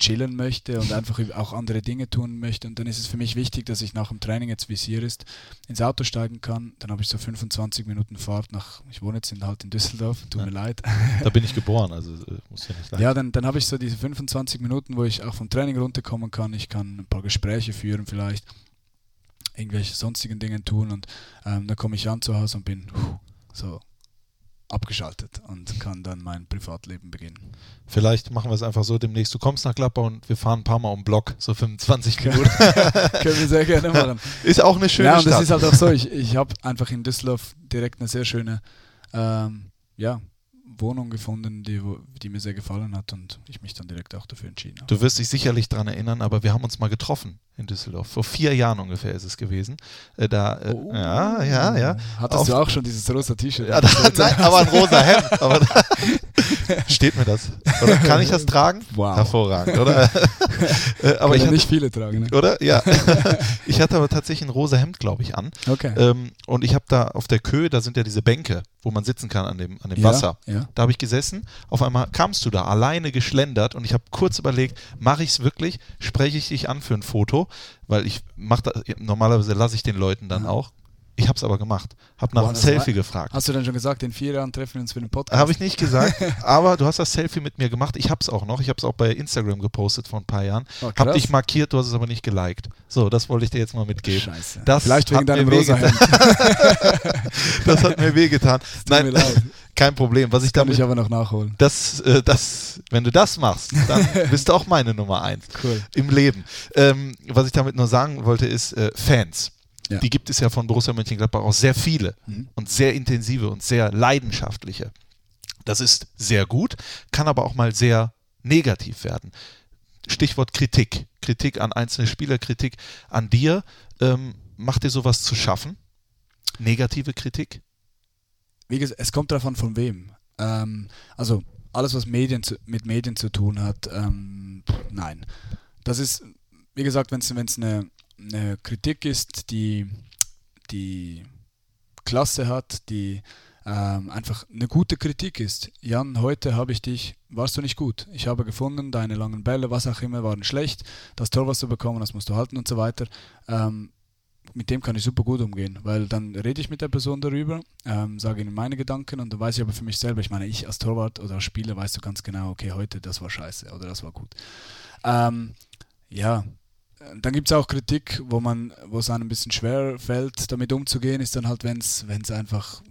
chillen möchte und einfach auch andere Dinge tun möchte. Und dann ist es für mich wichtig, dass ich nach dem Training jetzt Visier ist, ins Auto steigen kann. Dann habe ich so 25 Minuten Fahrt nach, ich wohne jetzt in, halt in Düsseldorf, tut ja. mir leid. Da bin ich geboren, also äh, muss ja nicht leid. Ja, dann, dann habe ich so diese 25 Minuten, wo ich auch vom Training runterkommen kann. Ich kann ein paar Gespräche führen vielleicht, irgendwelche sonstigen Dinge tun und ähm, dann komme ich an zu Hause und bin so abgeschaltet und kann dann mein Privatleben beginnen. Vielleicht machen wir es einfach so demnächst. Du kommst nach Gladbach und wir fahren ein paar Mal um Block, so 25 Minuten. Können wir sehr gerne machen. Ist auch eine schöne ja, und Stadt. das ist halt auch so. Ich, ich habe einfach in Düsseldorf direkt eine sehr schöne ähm, ja, Wohnung gefunden, die, die mir sehr gefallen hat und ich mich dann direkt auch dafür entschieden habe. Du wirst dich sicherlich daran erinnern, aber wir haben uns mal getroffen in Düsseldorf. Vor vier Jahren ungefähr ist es gewesen. Äh, da, äh, oh. Ja, ja, ja. Hattest Auf, du auch schon dieses rosa T-Shirt? Ja, nein, aber ein rosa Hemd. Aber da, steht mir das? Oder kann ich das tragen? Wow. Hervorragend, oder? Äh, aber ich hatte, nicht viele tragen, ne? Oder? Ja. ich hatte aber tatsächlich ein rosa Hemd, glaube ich, an. Okay. Ähm, und ich habe da auf der Köhe, da sind ja diese Bänke, wo man sitzen kann an dem, an dem ja, Wasser. Ja. Da habe ich gesessen. Auf einmal kamst du da alleine geschlendert und ich habe kurz überlegt, mache ich es wirklich? Spreche ich dich an für ein Foto? Weil ich mache normalerweise lasse ich den Leuten dann auch. Ich habe es aber gemacht. Habe nach Boah, einem Selfie war, gefragt. Hast du denn schon gesagt, in vier Jahren treffen wir uns für den Podcast? Habe ich nicht gesagt, aber du hast das Selfie mit mir gemacht. Ich habe es auch noch. Ich habe es auch bei Instagram gepostet vor ein paar Jahren. Oh, habe dich markiert, du hast es aber nicht geliked. So, das wollte ich dir jetzt mal mitgeben. Scheiße. Das Vielleicht wegen deinem rosa das hat mir wehgetan. Nein, kein Problem. Was ich kann damit, ich aber noch nachholen. Das, äh, das, wenn du das machst, dann bist du auch meine Nummer eins cool. im Leben. Ähm, was ich damit nur sagen wollte, ist äh, Fans. Ja. Die gibt es ja von Borussia Mönchengladbach auch sehr viele mhm. und sehr intensive und sehr leidenschaftliche. Das ist sehr gut, kann aber auch mal sehr negativ werden. Stichwort Kritik. Kritik an einzelne Spieler, Kritik an dir. Ähm, macht dir sowas zu schaffen? Negative Kritik? Wie gesagt, es kommt davon von wem. Ähm, also alles, was Medien zu, mit Medien zu tun hat, ähm, nein. Das ist, wie gesagt, wenn es eine eine Kritik ist, die, die Klasse hat, die ähm, einfach eine gute Kritik ist. Jan, heute habe ich dich, warst du nicht gut. Ich habe gefunden, deine langen Bälle, was auch immer, waren schlecht. Das Tor, was du bekommen hast, musst du halten und so weiter. Ähm, mit dem kann ich super gut umgehen, weil dann rede ich mit der Person darüber, ähm, sage ihnen meine Gedanken und dann weiß ich aber für mich selber, ich meine, ich als Torwart oder als Spieler weißt du ganz genau, okay, heute das war scheiße oder das war gut. Ähm, ja, dann gibt es auch Kritik, wo man, wo es einem ein bisschen schwer fällt, damit umzugehen, ist dann halt, wenn es einfach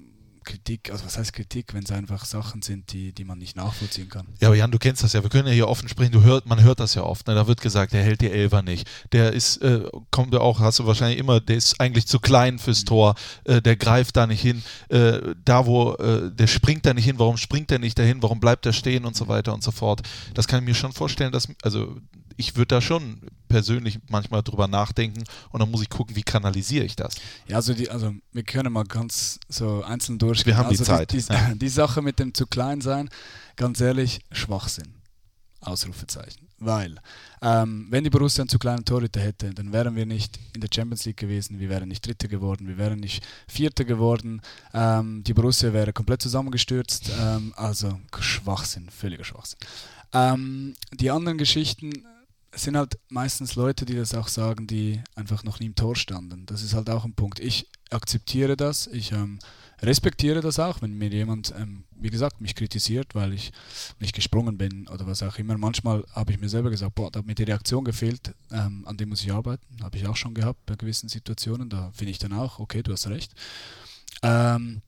Kritik, also was heißt Kritik, wenn es einfach Sachen sind, die, die man nicht nachvollziehen kann. Ja, aber Jan, du kennst das ja, wir können ja hier offen sprechen, du hört, man hört das ja oft, ne? da wird gesagt, der hält die Elfer nicht, der ist, äh, kommt ja auch, hast du wahrscheinlich immer, der ist eigentlich zu klein fürs Tor, äh, der greift da nicht hin, äh, da wo, äh, der springt da nicht hin, warum springt er nicht dahin, warum bleibt er stehen und so weiter und so fort. Das kann ich mir schon vorstellen, dass, also ich würde da schon persönlich manchmal drüber nachdenken und dann muss ich gucken, wie kanalisiere ich das. Ja, also, die, also wir können mal ganz so einzeln durchgehen. Wir haben also die Zeit. Die, die, ja. die Sache mit dem zu klein sein, ganz ehrlich, Schwachsinn. Ausrufezeichen. Weil, ähm, wenn die Borussia einen zu kleinen Torhüter hätte, dann wären wir nicht in der Champions League gewesen, wir wären nicht Dritter geworden, wir wären nicht Vierter geworden, ähm, die Borussia wäre komplett zusammengestürzt. Ähm, also Schwachsinn, völliger Schwachsinn. Ähm, die anderen Geschichten es sind halt meistens Leute, die das auch sagen, die einfach noch nie im Tor standen. Das ist halt auch ein Punkt. Ich akzeptiere das, ich ähm, respektiere das auch, wenn mir jemand, ähm, wie gesagt, mich kritisiert, weil ich nicht gesprungen bin oder was auch immer. Manchmal habe ich mir selber gesagt, boah, da hat mir die Reaktion gefehlt, ähm, an dem muss ich arbeiten. Habe ich auch schon gehabt bei gewissen Situationen. Da finde ich dann auch, okay, du hast recht. Ähm,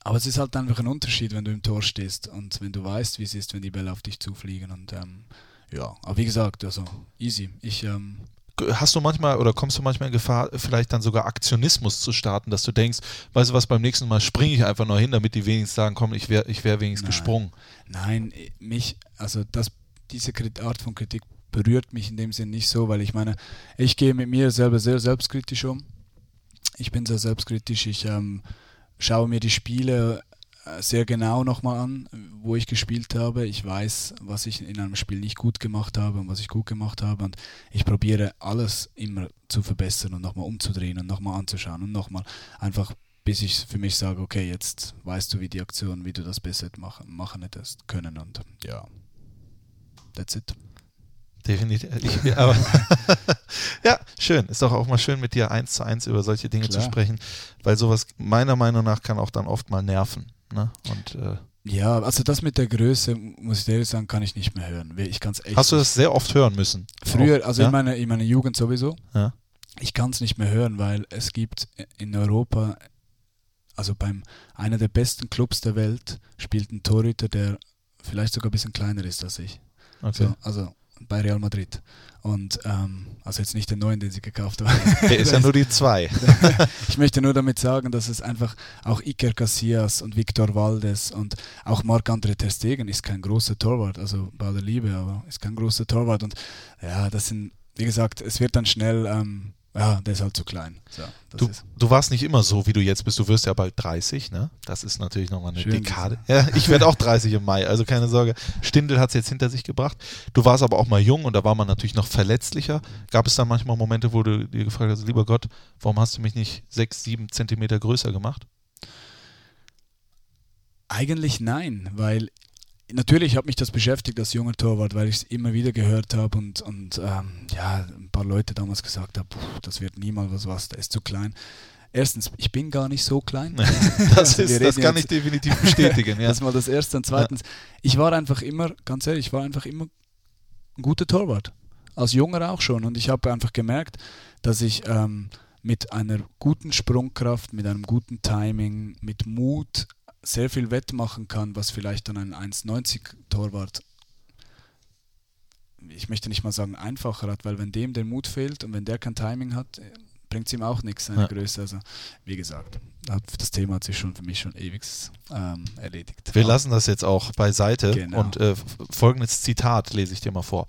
aber es ist halt einfach ein Unterschied, wenn du im Tor stehst und wenn du weißt, wie es ist, wenn die Bälle auf dich zufliegen und ähm, ja, aber wie gesagt, also easy. Ich, ähm, Hast du manchmal oder kommst du manchmal in Gefahr, vielleicht dann sogar Aktionismus zu starten, dass du denkst, weißt du was, beim nächsten Mal springe ich einfach noch hin, damit die wenigstens sagen, komm, ich wäre ich wär wenigstens Nein. gesprungen. Nein, mich, also das, diese Art von Kritik berührt mich in dem Sinn nicht so, weil ich meine, ich gehe mit mir selber sehr selbstkritisch um. Ich bin sehr selbstkritisch, ich ähm, schaue mir die Spiele äh, sehr genau nochmal an, wo ich gespielt habe. Ich weiß, was ich in einem Spiel nicht gut gemacht habe und was ich gut gemacht habe. Und ich probiere alles immer zu verbessern und nochmal umzudrehen und nochmal anzuschauen und nochmal einfach, bis ich für mich sage, okay, jetzt weißt du, wie die Aktion, wie du das besser machen, machen hättest können. Und ja, that's it. Definitiv. Ich, aber ja, schön. Ist doch auch mal schön, mit dir eins zu eins über solche Dinge Klar. zu sprechen, weil sowas meiner Meinung nach kann auch dann oft mal nerven. Ne? Und äh, Ja, also das mit der Größe, muss ich ehrlich sagen, kann ich nicht mehr hören. Ich kann's echt hast du das sehr oft hören müssen? Früher, also ja? in, meiner, in meiner Jugend sowieso. Ja. Ich kann es nicht mehr hören, weil es gibt in Europa, also beim einer der besten Clubs der Welt, spielt ein Torhüter, der vielleicht sogar ein bisschen kleiner ist als ich. Okay. So, also bei Real Madrid. Und ähm, also jetzt nicht den neuen, den sie gekauft haben. Der ist ja nur die zwei. ich möchte nur damit sagen, dass es einfach auch Iker Casillas und Victor Valdes und auch Marc-André Ter Stegen ist kein großer Torwart, also bei der Liebe, aber ist kein großer Torwart und ja, das sind, wie gesagt, es wird dann schnell, ähm, ja, der ist halt zu klein. So, Du, du warst nicht immer so, wie du jetzt bist. Du wirst ja bald 30, ne? Das ist natürlich nochmal eine Schön, Dekade. Ja, ich werde auch 30 im Mai, also keine Sorge. Stindel hat es jetzt hinter sich gebracht. Du warst aber auch mal jung und da war man natürlich noch verletzlicher. Gab es dann manchmal Momente, wo du dir gefragt hast, lieber Gott, warum hast du mich nicht sechs, sieben Zentimeter größer gemacht? eigentlich nein, weil natürlich hat mich das beschäftigt als junger Torwart, weil ich es immer wieder gehört habe und, und ähm, ja, ein paar Leute damals gesagt haben, "Puh, das wird niemals was, was, der ist zu klein. Erstens, ich bin gar nicht so klein. Das, Also ist, das kann jetzt- ich definitiv bestätigen. Ja. Das ist mal das Erste. Und zweitens, ich war einfach immer, ganz ehrlich, ich war einfach immer ein guter Torwart. Als Junger auch schon. Und ich habe einfach gemerkt, dass ich ähm, mit einer guten Sprungkraft, mit einem guten Timing, mit Mut sehr viel wettmachen kann, was vielleicht dann ein 1,90 Torwart, ich möchte nicht mal sagen einfacher hat, weil wenn dem der Mut fehlt und wenn der kein Timing hat, bringt es ihm auch nichts, seine Ja. Größe. Also, wie gesagt, das Thema hat sich schon für mich schon ewig ähm, erledigt. Wir lassen das jetzt auch beiseite Genau. und äh, folgendes Zitat lese ich dir mal vor.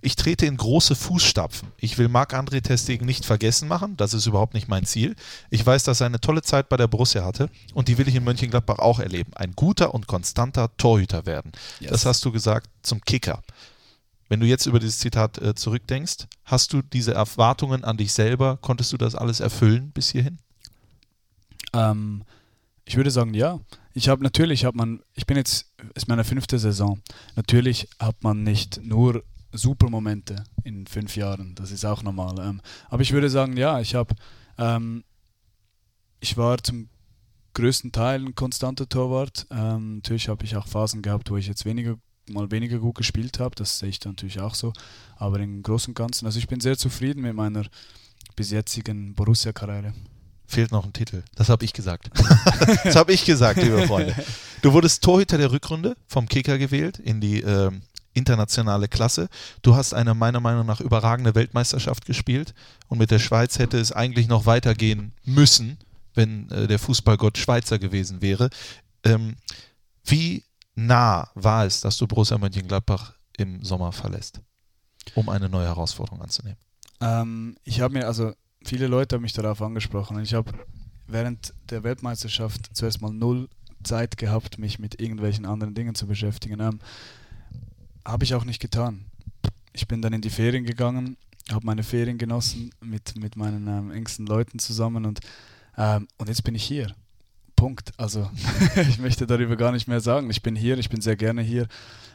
Ich trete in große Fußstapfen. Ich will Marc-André Testegen nicht vergessen machen, das ist überhaupt nicht mein Ziel. Ich weiß, dass er eine tolle Zeit bei der Borussia hatte und die will ich in Mönchengladbach auch erleben. Ein guter und konstanter Torhüter werden. Yes. Das hast du gesagt zum Kicker. Wenn du jetzt über dieses Zitat äh, zurückdenkst, hast du diese Erwartungen an dich selber, konntest du das alles erfüllen bis hierhin? Ähm, ich würde sagen, ja. Ich habe natürlich, hat man, ich bin jetzt, ist meine fünfte Saison. Natürlich hat man nicht nur super Momente in fünf Jahren. Das ist auch normal. Ähm, aber ich würde sagen, ja, ich habe, ähm, ich war zum größten Teil ein konstanter Torwart. Ähm, natürlich habe ich auch Phasen gehabt, wo ich jetzt weniger mal weniger gut gespielt habe. Das sehe ich dann natürlich auch so. Aber im Großen und Ganzen, also ich bin sehr zufrieden mit meiner bis jetzigen Borussia-Karriere. Fehlt noch ein Titel. Das habe ich gesagt. das habe ich gesagt, liebe Freunde. Du wurdest Torhüter der Rückrunde vom Kicker gewählt in die ähm, internationale Klasse. Du hast eine meiner Meinung nach überragende Weltmeisterschaft gespielt und mit der Schweiz hätte es eigentlich noch weitergehen müssen, wenn äh, der Fußballgott Schweizer gewesen wäre. Ähm, wie nah war es, dass du Borussia Mönchengladbach im Sommer verlässt, um eine neue Herausforderung anzunehmen? Ähm, ich habe mir, also viele Leute haben mich darauf angesprochen ich habe während der Weltmeisterschaft zuerst mal null Zeit gehabt, mich mit irgendwelchen anderen Dingen zu beschäftigen. Ähm, habe ich auch nicht getan. Ich bin dann in die Ferien gegangen, habe meine Ferien genossen mit, mit meinen ähm, engsten Leuten zusammen und, ähm, und jetzt bin ich hier. Punkt. Also ich möchte darüber gar nicht mehr sagen. Ich bin hier, ich bin sehr gerne hier.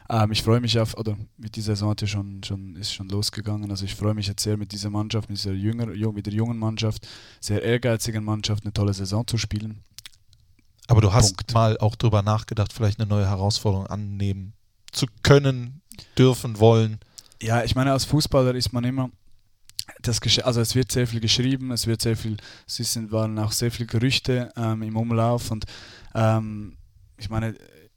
Ähm, ich freue mich auf, oder mit dieser Saison schon, schon, ist schon losgegangen. Also ich freue mich jetzt sehr mit dieser Mannschaft, mit dieser jünger, mit der jungen Mannschaft, sehr ehrgeizigen Mannschaft, eine tolle Saison zu spielen. Aber du hast Punkt. mal auch darüber nachgedacht, vielleicht eine neue Herausforderung annehmen zu können, dürfen, wollen. Ja, ich meine, als Fußballer ist man immer das also es wird sehr viel geschrieben, es wird sehr viel, es sind, waren auch sehr viele Gerüchte ähm, im Umlauf und ähm, ich meine,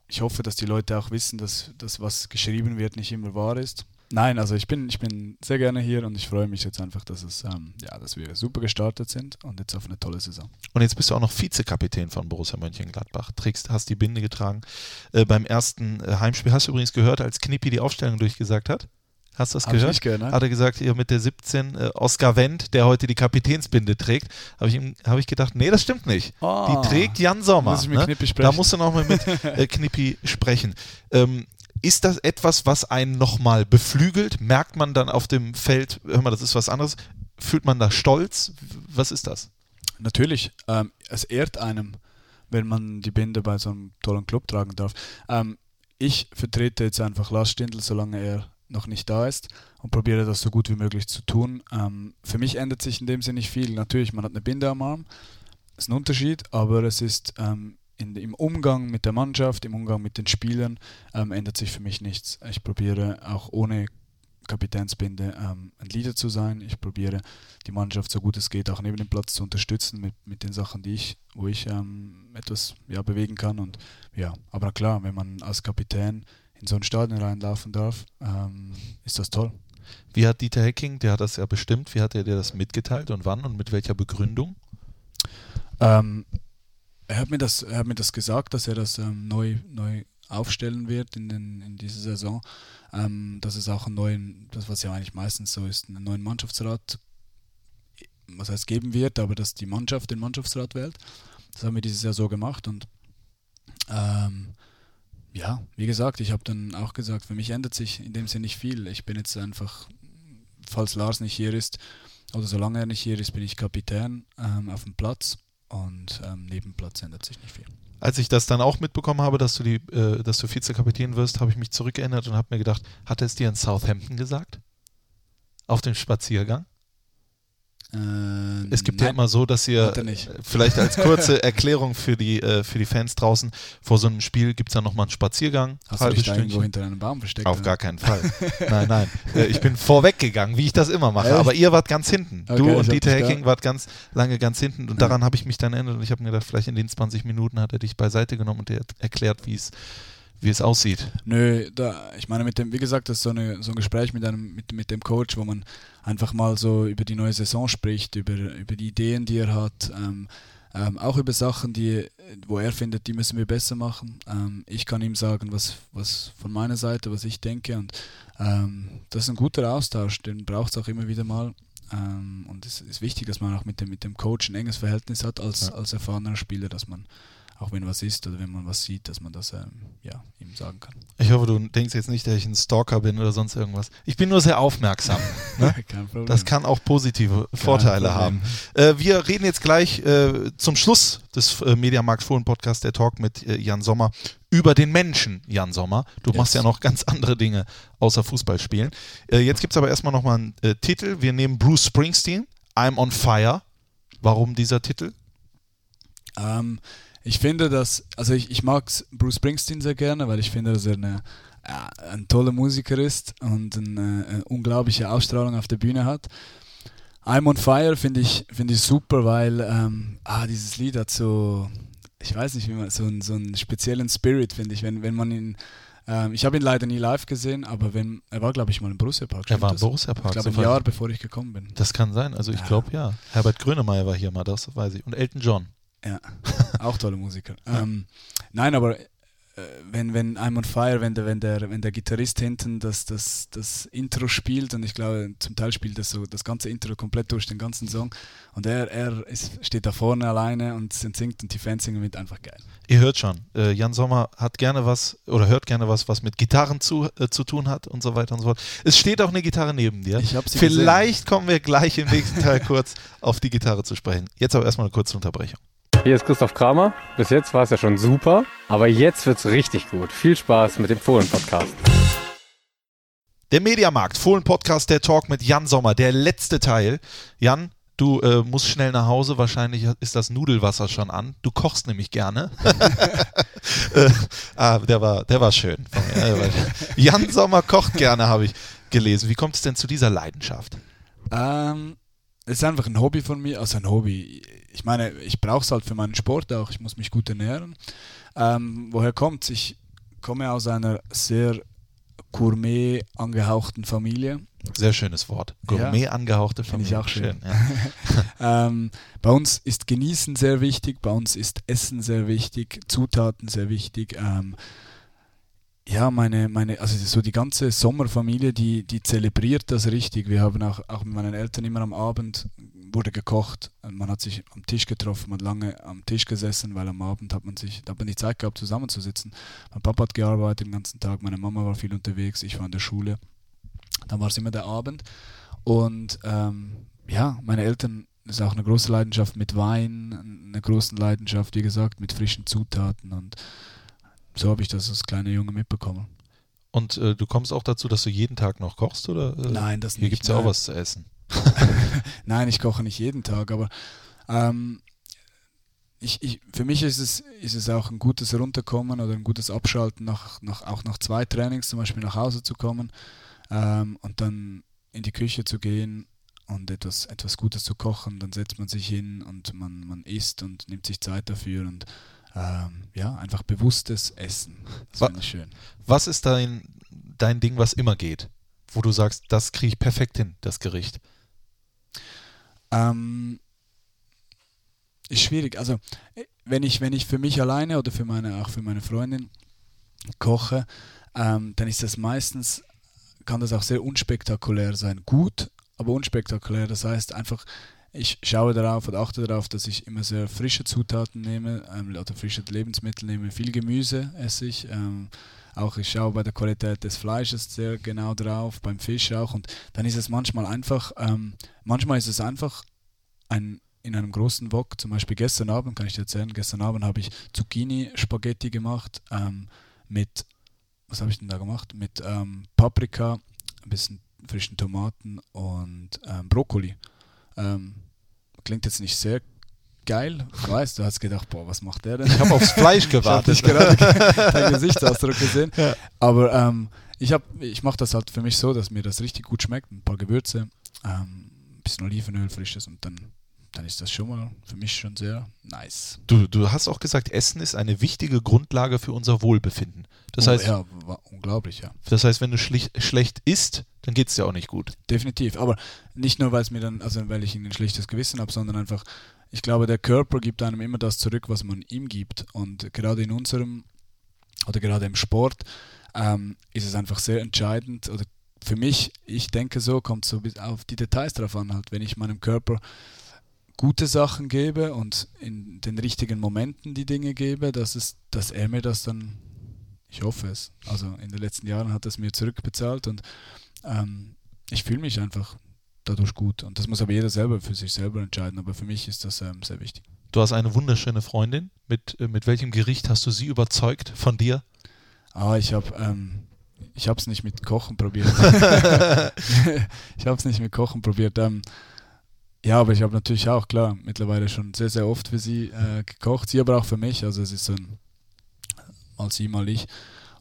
ich hoffe, dass die Leute auch wissen, dass das, was geschrieben wird, nicht immer wahr ist. Nein, also ich bin, ich bin sehr gerne hier und ich freue mich jetzt einfach, dass es, ähm, ja, dass wir super gestartet sind und jetzt auf eine tolle Saison. Und jetzt bist du auch noch Vizekapitän von Borussia Mönchengladbach. Trägst, hast die Binde getragen. Äh, beim ersten äh, Heimspiel hast du übrigens gehört, als Knippi die Aufstellung durchgesagt hat. Hast du das Hab gehört? Ich gehört Hat er gesagt, hier mit der 17 äh, Oscar Wendt, der heute die Kapitänsbinde trägt, habe ich, hab ich gedacht, nee, das stimmt nicht. Oh, die trägt Jan Sommer. Muss ich mit ne? Knippi sprechen. Da musst du nochmal mit äh, Knippi sprechen. Ähm, ist das etwas, was einen nochmal beflügelt? Merkt man dann auf dem Feld, hör mal, das ist was anderes? Fühlt man da Stolz? Was ist das? Natürlich. Ähm, es ehrt einem, wenn man die Binde bei so einem tollen Club tragen darf. Ähm, ich vertrete jetzt einfach Lars Stindl, solange er noch nicht da ist und probiere das so gut wie möglich zu tun. Ähm, für mich ändert sich in dem Sinne nicht viel. Natürlich, man hat eine Binde am Arm, ist ein Unterschied, aber es ist ähm, in, im Umgang mit der Mannschaft, im Umgang mit den Spielern ähm, ändert sich für mich nichts. Ich probiere auch ohne Kapitänsbinde ähm, ein Leader zu sein. Ich probiere die Mannschaft so gut es geht auch neben dem Platz zu unterstützen mit, mit den Sachen, die ich, wo ich ähm, etwas ja, bewegen kann. Und ja, aber klar, wenn man als Kapitän in so ein Stadion reinlaufen darf, ähm, ist das toll. Wie hat Dieter Hecking, der hat das ja bestimmt, wie hat er dir das mitgeteilt und wann und mit welcher Begründung? Ähm, er, hat mir das, er hat mir das gesagt, dass er das ähm, neu, neu aufstellen wird in, den, in dieser Saison. Ähm, dass es auch einen neuen, das was ja eigentlich meistens so ist, einen neuen Mannschaftsrat, was heißt geben wird, aber dass die Mannschaft den Mannschaftsrat wählt. Das haben wir dieses Jahr so gemacht und ähm, ja, wie gesagt, ich habe dann auch gesagt, für mich ändert sich in dem Sinne nicht viel. Ich bin jetzt einfach, falls Lars nicht hier ist, oder solange er nicht hier ist, bin ich Kapitän ähm, auf dem Platz und ähm, neben Platz ändert sich nicht viel. Als ich das dann auch mitbekommen habe, dass du, die, äh, dass du Vizekapitän wirst, habe ich mich zurückgeändert und habe mir gedacht, hat er es dir in Southampton gesagt? Auf dem Spaziergang? Äh, es gibt nein, ja immer so, dass ihr vielleicht als kurze Erklärung für die, äh, für die Fans draußen, vor so einem Spiel gibt es dann nochmal einen Spaziergang. Hast du dich da irgendwo hinter einem Baum versteckt? Auf oder? gar keinen Fall. nein, nein. Äh, ich bin vorweggegangen, wie ich das immer mache. Echt? Aber ihr wart ganz hinten. Okay, du und Dieter Hacking wart ganz lange ganz hinten. Und ja. daran habe ich mich dann erinnert und ich habe mir gedacht, vielleicht in den 20 Minuten hat er dich beiseite genommen und dir erklärt, wie es wie es aussieht. Nö, da, ich meine, mit dem, wie gesagt, das ist so, eine, so ein Gespräch mit, einem, mit, mit dem Coach, wo man einfach mal so über die neue Saison spricht, über, über die Ideen, die er hat, ähm, ähm, auch über Sachen, die, wo er findet, die müssen wir besser machen. Ähm, ich kann ihm sagen, was, was von meiner Seite, was ich denke und ähm, das ist ein guter Austausch, den braucht es auch immer wieder mal. Ähm, und es ist wichtig, dass man auch mit dem, mit dem Coach ein enges Verhältnis hat als, ja. als erfahrener Spieler, dass man auch wenn was ist oder wenn man was sieht, dass man das ähm, ja, ihm sagen kann. Ich hoffe, du denkst jetzt nicht, dass ich ein Stalker bin oder sonst irgendwas. Ich bin nur sehr aufmerksam. Ne? Kein. Das kann auch positive Vorteile haben. Problem. Äh, wir reden jetzt gleich äh, zum Schluss des äh, Mediamarkt Fohlen Podcast, der Talk mit äh, Jan Sommer, über den Menschen Jan Sommer. Du machst ja Yes. noch ganz andere Dinge außer Fußball spielen. Äh, jetzt gibt es aber erstmal nochmal einen äh, Titel. Wir nehmen Bruce Springsteen, I'm on Fire. Warum dieser Titel? Ähm, ich finde, dass, also ich, ich mag Bruce Springsteen sehr gerne, weil ich finde, dass er eine, äh, ein toller Musiker ist und eine, eine unglaubliche Ausstrahlung auf der Bühne hat. I'm on Fire finde ich, finde ich super, weil ähm, ah, dieses Lied hat so, ich weiß nicht, wie man, so, einen- so einen speziellen Spirit, finde ich, wenn, wenn man ihn, ähm, ich habe ihn leider nie live gesehen, aber wenn, er war, glaube ich, mal im Borussia Park. Er war im das? Borussia Ich Park. glaube, ein soweit- Jahr bevor ich gekommen bin. Das kann sein. Also ich Ja. glaube ja. Herbert Grönemeyer war hier mal, das weiß ich. Und Elton John. Ja, auch tolle Musiker. Ähm, nein, aber äh, wenn, wenn I'm on Fire, wenn der, wenn der, wenn der Gitarrist hinten das, das, das Intro spielt und ich glaube, zum Teil spielt er so das ganze Intro komplett durch den ganzen Song und er, er ist, steht da vorne alleine und singt und die Fans singen mit, einfach geil. Ihr hört schon, äh, Jan Sommer hat gerne was oder hört gerne was, was mit Gitarren zu, äh, zu tun hat und so weiter und so fort. Es steht auch eine Gitarre neben dir. Ich hab sie Vielleicht kommen wir gleich im nächsten Teil kurz auf die Gitarre zu sprechen. Jetzt aber erstmal eine kurze Unterbrechung. Hier ist Christoph Kramer. Bis jetzt war es ja schon super, aber jetzt wird's richtig gut. Viel Spaß mit dem Fohlen-Podcast. Der Mediamarkt, Fohlen Podcast, der Talk mit Jan Sommer, der letzte Teil. Jan, du äh, musst schnell nach Hause, wahrscheinlich ist das Nudelwasser schon an. Du kochst nämlich gerne. äh, ah, der war, der war schön. Jan Sommer kocht gerne, habe ich gelesen. Wie kommt es denn zu dieser Leidenschaft? Ähm, es ist einfach ein Hobby von mir, also ein Hobby. Ich meine, ich brauche es halt für meinen Sport auch. Ich muss mich gut ernähren. Ähm, woher kommt's? Ich komme aus einer sehr Gourmet angehauchten Familie. Sehr schönes Wort. Gourmet angehauchte Finde ich Familie. auch schön. ja. Ähm, bei uns ist Genießen sehr wichtig, bei uns ist Essen sehr wichtig, Zutaten sehr wichtig. Ähm, ja, meine, meine, also so die ganze Sommerfamilie, die, die zelebriert das richtig. Wir haben auch, auch mit meinen Eltern immer am Abend wurde gekocht. Man hat sich am Tisch getroffen, man hat lange am Tisch gesessen, weil am Abend hat man sich, hat man die Zeit gehabt, zusammenzusitzen. Mein Papa hat gearbeitet den ganzen Tag, meine Mama war viel unterwegs, ich war in der Schule. Dann war es immer der Abend. Und ähm, ja, meine Eltern ist auch eine große Leidenschaft mit Wein, eine große Leidenschaft, wie gesagt, mit frischen Zutaten und so habe ich das als kleiner Junge mitbekommen. Und äh, du kommst auch dazu, dass du jeden Tag noch kochst? Oder, äh, Nein, das Hier nicht. gibt es ja auch was zu essen. Nein, ich koche nicht jeden Tag, aber ähm, ich, ich, für mich ist es, ist es auch ein gutes Runterkommen oder ein gutes Abschalten, nach, nach, auch nach zwei Trainings zum Beispiel nach Hause zu kommen ähm, und dann in die Küche zu gehen und etwas, etwas Gutes zu kochen. Dann setzt man sich hin und man, man isst und nimmt sich Zeit dafür und ähm, ja, einfach bewusstes Essen. Das finde ich schön. Was ist dein, dein Ding, was immer geht? Wo du sagst, das kriege ich perfekt hin, das Gericht. Ähm, ist schwierig. Also äh, wenn ich, wenn ich für mich alleine oder für meine, auch für meine Freundin koche, ähm, dann ist das meistens, kann das auch sehr unspektakulär sein. Gut, aber unspektakulär. Das heißt einfach, ich schaue darauf und achte darauf, dass ich immer sehr frische Zutaten nehme ähm, oder frische Lebensmittel nehme. Viel Gemüse esse ich. Ähm, auch ich schaue bei der Qualität des Fleisches sehr genau drauf, beim Fisch auch. Und dann ist es manchmal einfach, ähm, manchmal ist es einfach ein, in einem großen Wok, zum Beispiel gestern Abend, kann ich dir erzählen, gestern Abend habe ich Zucchini-Spaghetti gemacht ähm, mit, was habe ich denn da gemacht? Mit ähm, Paprika, ein bisschen frischen Tomaten und ähm, Brokkoli. Ähm, klingt jetzt nicht sehr geil, ich weiß, du hast gedacht, boah, was macht der denn? Ich habe aufs Fleisch Ich habe gewartet. gerade deinen Gesichtsausdruck gesehen. Aber ähm, ich, hab- ich mache das halt für mich so, dass mir das richtig gut schmeckt. Ein paar Gewürze, ähm, ein bisschen Olivenöl, frisches und dann, dann ist das schon mal für mich schon sehr nice. Du, du hast auch gesagt, Essen ist eine wichtige Grundlage für unser Wohlbefinden. Das Oh, heißt, ja, war unglaublich, ja. das heißt, wenn du schlecht isst, dann geht es dir auch nicht gut. Definitiv. Aber nicht nur, weil es mir dann, also weil ich ein schlechtes Gewissen habe, sondern einfach, ich glaube, der Körper gibt einem immer das zurück, was man ihm gibt. Und gerade in unserem, oder gerade im Sport, ähm, ist es einfach sehr entscheidend, oder für mich, ich denke so, kommt so auf die Details drauf an, halt, wenn ich meinem Körper gute Sachen gebe und in den richtigen Momenten die Dinge gebe, dass es, dass er mir das dann ich hoffe es. Also in den letzten Jahren hat es mir zurückbezahlt und ähm, ich fühle mich einfach dadurch gut. Und das muss aber jeder selber für sich selber entscheiden. Aber für mich ist das ähm, sehr wichtig. Du hast eine wunderschöne Freundin. Mit, äh, mit welchem Gericht hast du sie überzeugt von dir? Ah, ich habe ähm, ich habe es nicht mit Kochen probiert. ich habe es nicht mit Kochen probiert. Ähm, ja, aber ich habe natürlich auch, klar, mittlerweile schon sehr, sehr oft für sie äh, gekocht. Sie aber auch für mich. Also es ist so ein mal sie, mal ich.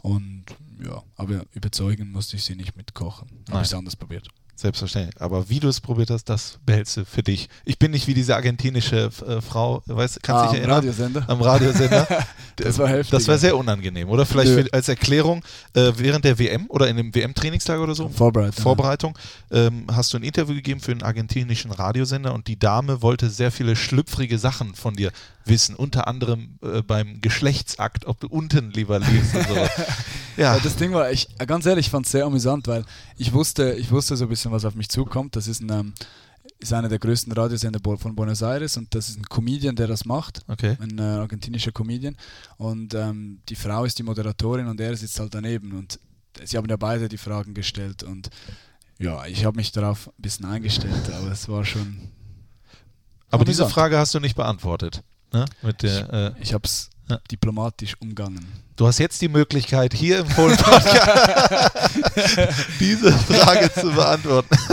Und ja, aber überzeugen musste ich sie nicht mit Kochen. Habe ich es anders probiert. Selbstverständlich. Aber wie du es probiert hast, das behältst du für dich. Ich bin nicht wie diese argentinische äh, Frau, weißt, kannst Ah, dich am erinnern? Radiosender. Am Radiosender. Das war heftig. Das war sehr unangenehm, oder? Vielleicht für, als Erklärung, äh, während der WM oder in dem WM-Trainingslager oder so, Vorbereitung. Vorbereitung, ähm, hast du ein Interview gegeben für einen argentinischen Radiosender und die Dame wollte sehr viele schlüpfrige Sachen von dir wissen, unter anderem äh, beim Geschlechtsakt, ob du unten lieber liegst und so. Ja, das Ding war, ich, ganz ehrlich, ich fand es sehr amüsant, weil ich wusste, ich wusste so ein bisschen, was auf mich zukommt. Das ist, ein, ähm, ist einer der größten Radiosender von Buenos Aires und das ist ein Comedian, der das macht, okay. ein äh, argentinischer Comedian. Und ähm, die Frau ist die Moderatorin und er sitzt halt daneben. Und sie haben ja beide die Fragen gestellt und ja, ich habe mich darauf ein bisschen eingestellt, aber es war schon. Aber diese. Frage hast du nicht beantwortet. Ne? Mit der, äh, Ich habe es Ja. diplomatisch umgangen. Du hast jetzt die Möglichkeit, hier im Fohlen Podcast diese Frage zu beantworten.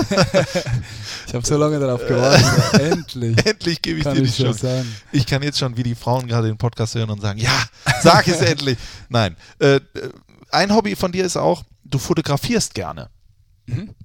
Ich habe so lange darauf gewartet. Endlich. Endlich gebe ich Kann dir die ich so Chance. sagen. Ich kann jetzt schon wie die Frauen gerade den Podcast hören und sagen, ja, sag es endlich. Nein. Äh, äh, ein Hobby von dir ist auch, du fotografierst gerne. Mhm.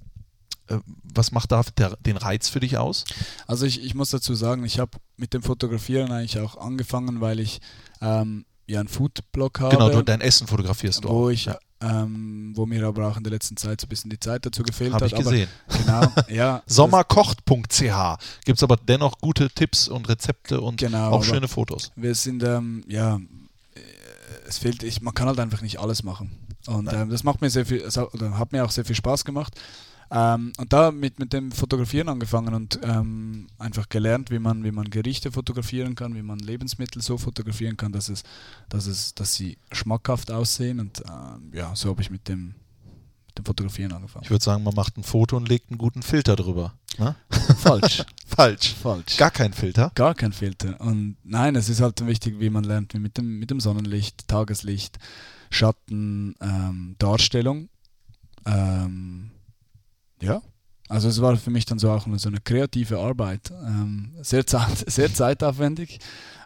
Was macht da der, den Reiz für dich aus? Also ich, ich muss dazu sagen, ich habe mit dem Fotografieren eigentlich auch angefangen, weil ich ähm, ja einen Foodblog habe, Genau, du, dein Essen fotografierst du wo auch. ich, ja, ähm, wo mir aber auch in der letzten Zeit so ein bisschen die Zeit dazu gefehlt Habe hat. ich gesehen. Aber, genau, ja. Sommerkocht.ch gibt es aber dennoch gute Tipps und Rezepte und Genau, auch schöne Fotos. Wir sind, ähm, ja, äh, es fehlt, ich, man kann halt einfach nicht alles machen. Und ähm, das macht mir sehr viel, hat mir auch sehr viel Spaß gemacht. Ähm, und da mit, mit dem Fotografieren angefangen und ähm, einfach gelernt, wie man, wie man Gerichte fotografieren kann, wie man Lebensmittel so fotografieren kann, dass es, dass es, dass sie schmackhaft aussehen. Und ähm, ja, so habe ich mit dem, mit dem Fotografieren angefangen. Ich würde sagen, man macht ein Foto und legt einen guten Filter drüber. Ne? Falsch. Falsch. Falsch. Gar kein Filter. Gar kein Filter. Und nein, es ist halt wichtig, wie man lernt, wie mit dem, mit dem Sonnenlicht, Tageslicht, Schatten, ähm, Darstellung. Ähm, ja, also es war für mich dann so auch so eine kreative Arbeit. Ähm, sehr, zeit, sehr zeitaufwendig,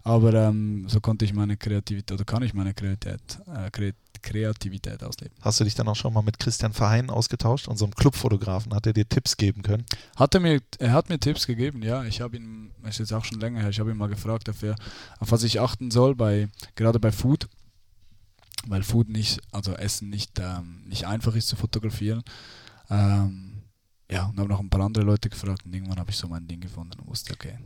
aber ähm, so konnte ich meine Kreativität oder kann ich meine Kreativität, äh, Kre Kreativität ausleben. Hast du dich dann auch schon mal mit Christian Verheyen ausgetauscht, unserem Clubfotografen? Hat er dir Tipps geben können? Hat er, mir, er hat mir Tipps gegeben, ja. Ich habe ihn, das ist jetzt auch schon länger her, ich habe ihn mal gefragt, auf, er, auf was ich achten soll, bei, gerade bei Food. Weil Food nicht, also Essen nicht, ähm, nicht einfach ist zu fotografieren. Ähm, ja, und habe noch ein paar andere Leute gefragt und irgendwann habe ich so mein Ding gefunden und wusste, okay.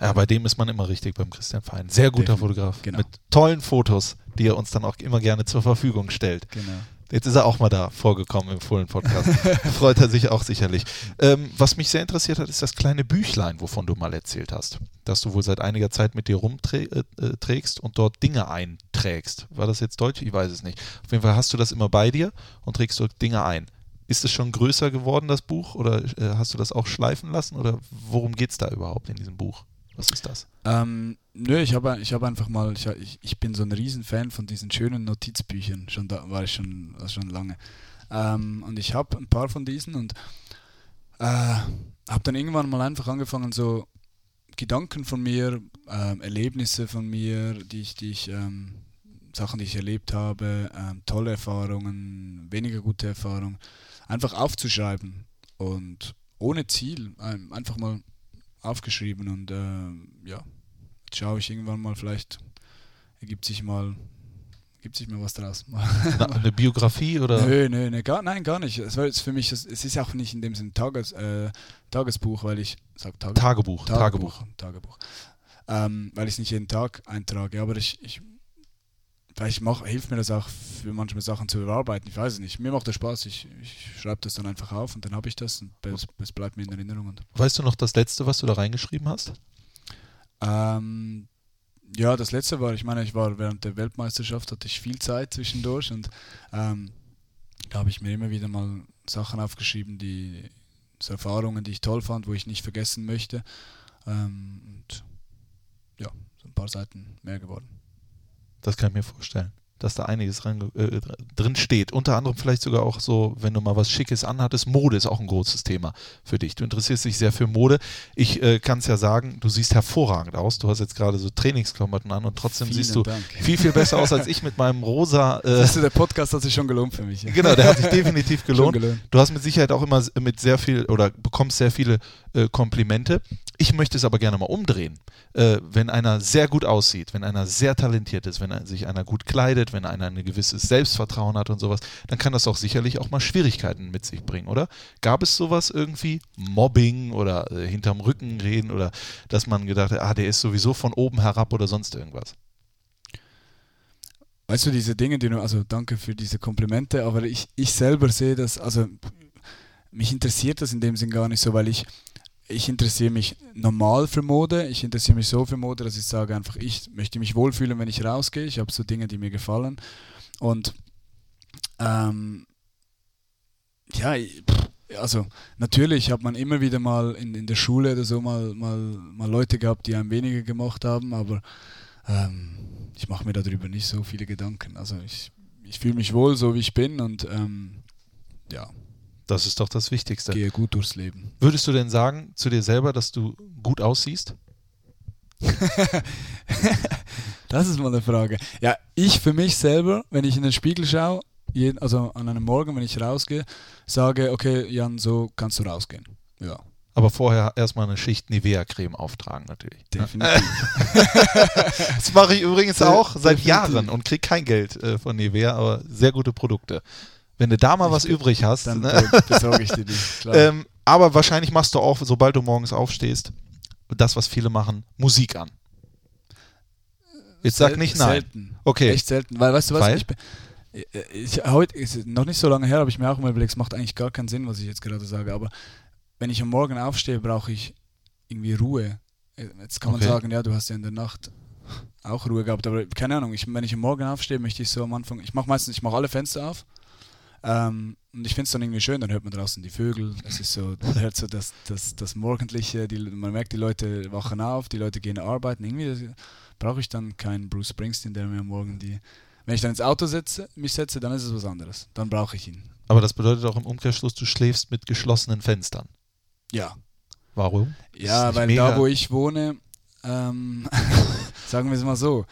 Ja, bei dem ist man immer richtig beim Christian Verheyen. Sehr guter Definitiv, Fotograf. genau. Mit tollen Fotos, die er uns dann auch immer gerne zur Verfügung stellt. Genau. Jetzt ist er auch mal da vorgekommen im Fohlen Podcast. Freut er sich auch sicherlich. Ähm, was mich sehr interessiert hat, ist das kleine Büchlein, wovon du mal erzählt hast. Das du wohl seit einiger Zeit mit dir rumträgst und dort Dinge einträgst. War das jetzt Deutsch? Ich weiß es nicht. Auf jeden Fall hast du das immer bei dir und trägst dort Dinge ein. Ist es schon größer geworden, das Buch? Oder äh, hast du das auch schleifen lassen? Oder worum geht es da überhaupt in diesem Buch? Was ist das? Ähm, nö, ich habe ich hab einfach mal, ich, ich, bin so ein Riesenfan von diesen schönen Notizbüchern, schon da war ich schon, schon lange. Ähm, und ich habe ein paar von diesen und äh, habe dann irgendwann mal einfach angefangen, so Gedanken von mir, ähm, Erlebnisse von mir, die ich, die ich ähm, Sachen, die ich erlebt habe, ähm, tolle Erfahrungen, weniger gute Erfahrungen, einfach aufzuschreiben und ohne Ziel, ähm, einfach mal aufgeschrieben und ähm, ja, jetzt schaue ich irgendwann mal, vielleicht ergibt sich mal, ergibt sich mal was draus. Eine Biografie oder? Nö, nö, nö, gar, nein, gar nicht. Es war jetzt für mich, es, es ist auch nicht in dem Sinne Tages, äh, Tagesbuch, weil ich, sag Tages, Tagebuch. Tagebuch. Tagebuch. Ähm, weil ich es nicht jeden Tag eintrage, aber ich, ich vielleicht mach, hilft mir das auch für manchmal Sachen zu überarbeiten. Ich weiß es nicht. Mir macht das Spaß. Ich, ich schreibe das dann einfach auf und dann habe ich das und es, es bleibt mir in Erinnerung. Weißt du noch das letzte, was du da reingeschrieben hast? ähm, Ja, das letzte war, ich meine, ich war während der Weltmeisterschaft, hatte ich viel Zeit zwischendurch und ähm, da habe ich mir immer wieder mal Sachen aufgeschrieben, die so Erfahrungen, die ich toll fand, wo ich nicht vergessen möchte. Ähm, und ja, so ein paar Seiten mehr geworden. Das kann ich mir vorstellen. Dass da einiges rein, äh, drin steht. Unter anderem vielleicht sogar auch so, wenn du mal was Schickes anhattest. Mode ist auch ein großes Thema für dich. Du interessierst dich sehr für Mode. Ich äh, kann es ja sagen, du siehst hervorragend aus. Du hast jetzt gerade so Trainingsklamotten an und trotzdem Vielen siehst du Dank. viel, viel besser aus als ich mit meinem rosa. Äh, Das ist, der Podcast hat sich schon gelohnt für mich. ja. Genau, der hat sich definitiv gelohnt. Gelohnt. Du hast mit Sicherheit auch immer mit sehr viel oder bekommst sehr viele äh, Komplimente. Ich möchte es aber gerne mal umdrehen. Äh, wenn einer sehr gut aussieht, wenn einer sehr talentiert ist, wenn er, sich einer gut kleidet, wenn einer ein gewisses Selbstvertrauen hat und sowas, dann kann das auch sicherlich auch mal Schwierigkeiten mit sich bringen, oder? Gab es sowas irgendwie? Mobbing oder äh, hinterm Rücken reden oder dass man gedacht hat, ah, der ist sowieso von oben herab oder sonst irgendwas? Weißt du, diese Dinge, die du, also danke für diese Komplimente, aber ich, ich selber sehe das, also mich interessiert das in dem Sinn gar nicht so, weil ich, ich interessiere mich normal für Mode, ich interessiere mich so für Mode, dass ich sage einfach, ich möchte mich wohlfühlen, wenn ich rausgehe, ich habe so Dinge, die mir gefallen. Und ähm, ja, also natürlich hat man immer wieder mal in, in der Schule oder so mal, mal, mal Leute gehabt, die einem weniger gemacht haben, aber ähm, ich mache mir darüber nicht so viele Gedanken. Also ich, ich fühle mich wohl, so wie ich bin. Und ähm, ja, Das ist doch das Wichtigste. gehe gut durchs Leben. Würdest du denn sagen zu dir selber, dass du gut aussiehst? Das ist mal eine Frage. Ja, ich für mich selber, wenn ich in den Spiegel schaue, jeden, also an einem Morgen, wenn ich rausgehe, sage, okay, Jan, so kannst du rausgehen. Ja, Aber vorher erstmal eine Schicht Nivea-Creme auftragen, natürlich. ne? definitiv. Das mache ich übrigens De- auch seit definitiv. Jahren und kriege kein Geld äh, von Nivea, aber sehr gute Produkte. Wenn du da mal was übrig hast. Dann Ne? be- besorge ich dir die. Ähm, aber wahrscheinlich machst du auch, sobald du morgens aufstehst, das, was viele machen, Musik an. Jetzt sag Sel- nicht nein. Selten. Okay. Echt selten. Weil, weißt du was? Weil? Ich, bin- ich, heute ist noch nicht so lange her, habe ich mir auch mal überlegt, es macht eigentlich gar keinen Sinn, was ich jetzt gerade sage. Aber wenn ich am Morgen aufstehe, brauche ich irgendwie Ruhe. Jetzt kann man Okay. sagen, ja, du hast ja in der Nacht auch Ruhe gehabt, aber keine Ahnung, ich, wenn ich am Morgen aufstehe, möchte ich so am Anfang, ich mache meistens, ich mache alle Fenster auf ähm, und ich finde es dann irgendwie schön, dann hört man draußen die Vögel, es ist so, man hört so das, das, das Morgendliche, die, man merkt, die Leute wachen auf, die Leute gehen arbeiten, irgendwie brauche ich dann keinen Bruce Springsteen, der mir Morgen die, wenn ich dann ins Auto setze, mich setze, dann ist es was anderes, dann brauche ich ihn. Aber das bedeutet auch im Umkehrschluss, du schläfst mit geschlossenen Fenstern. Ja, Warum? Ja, weil mega- da, wo ich wohne, ähm, sagen wir es mal so,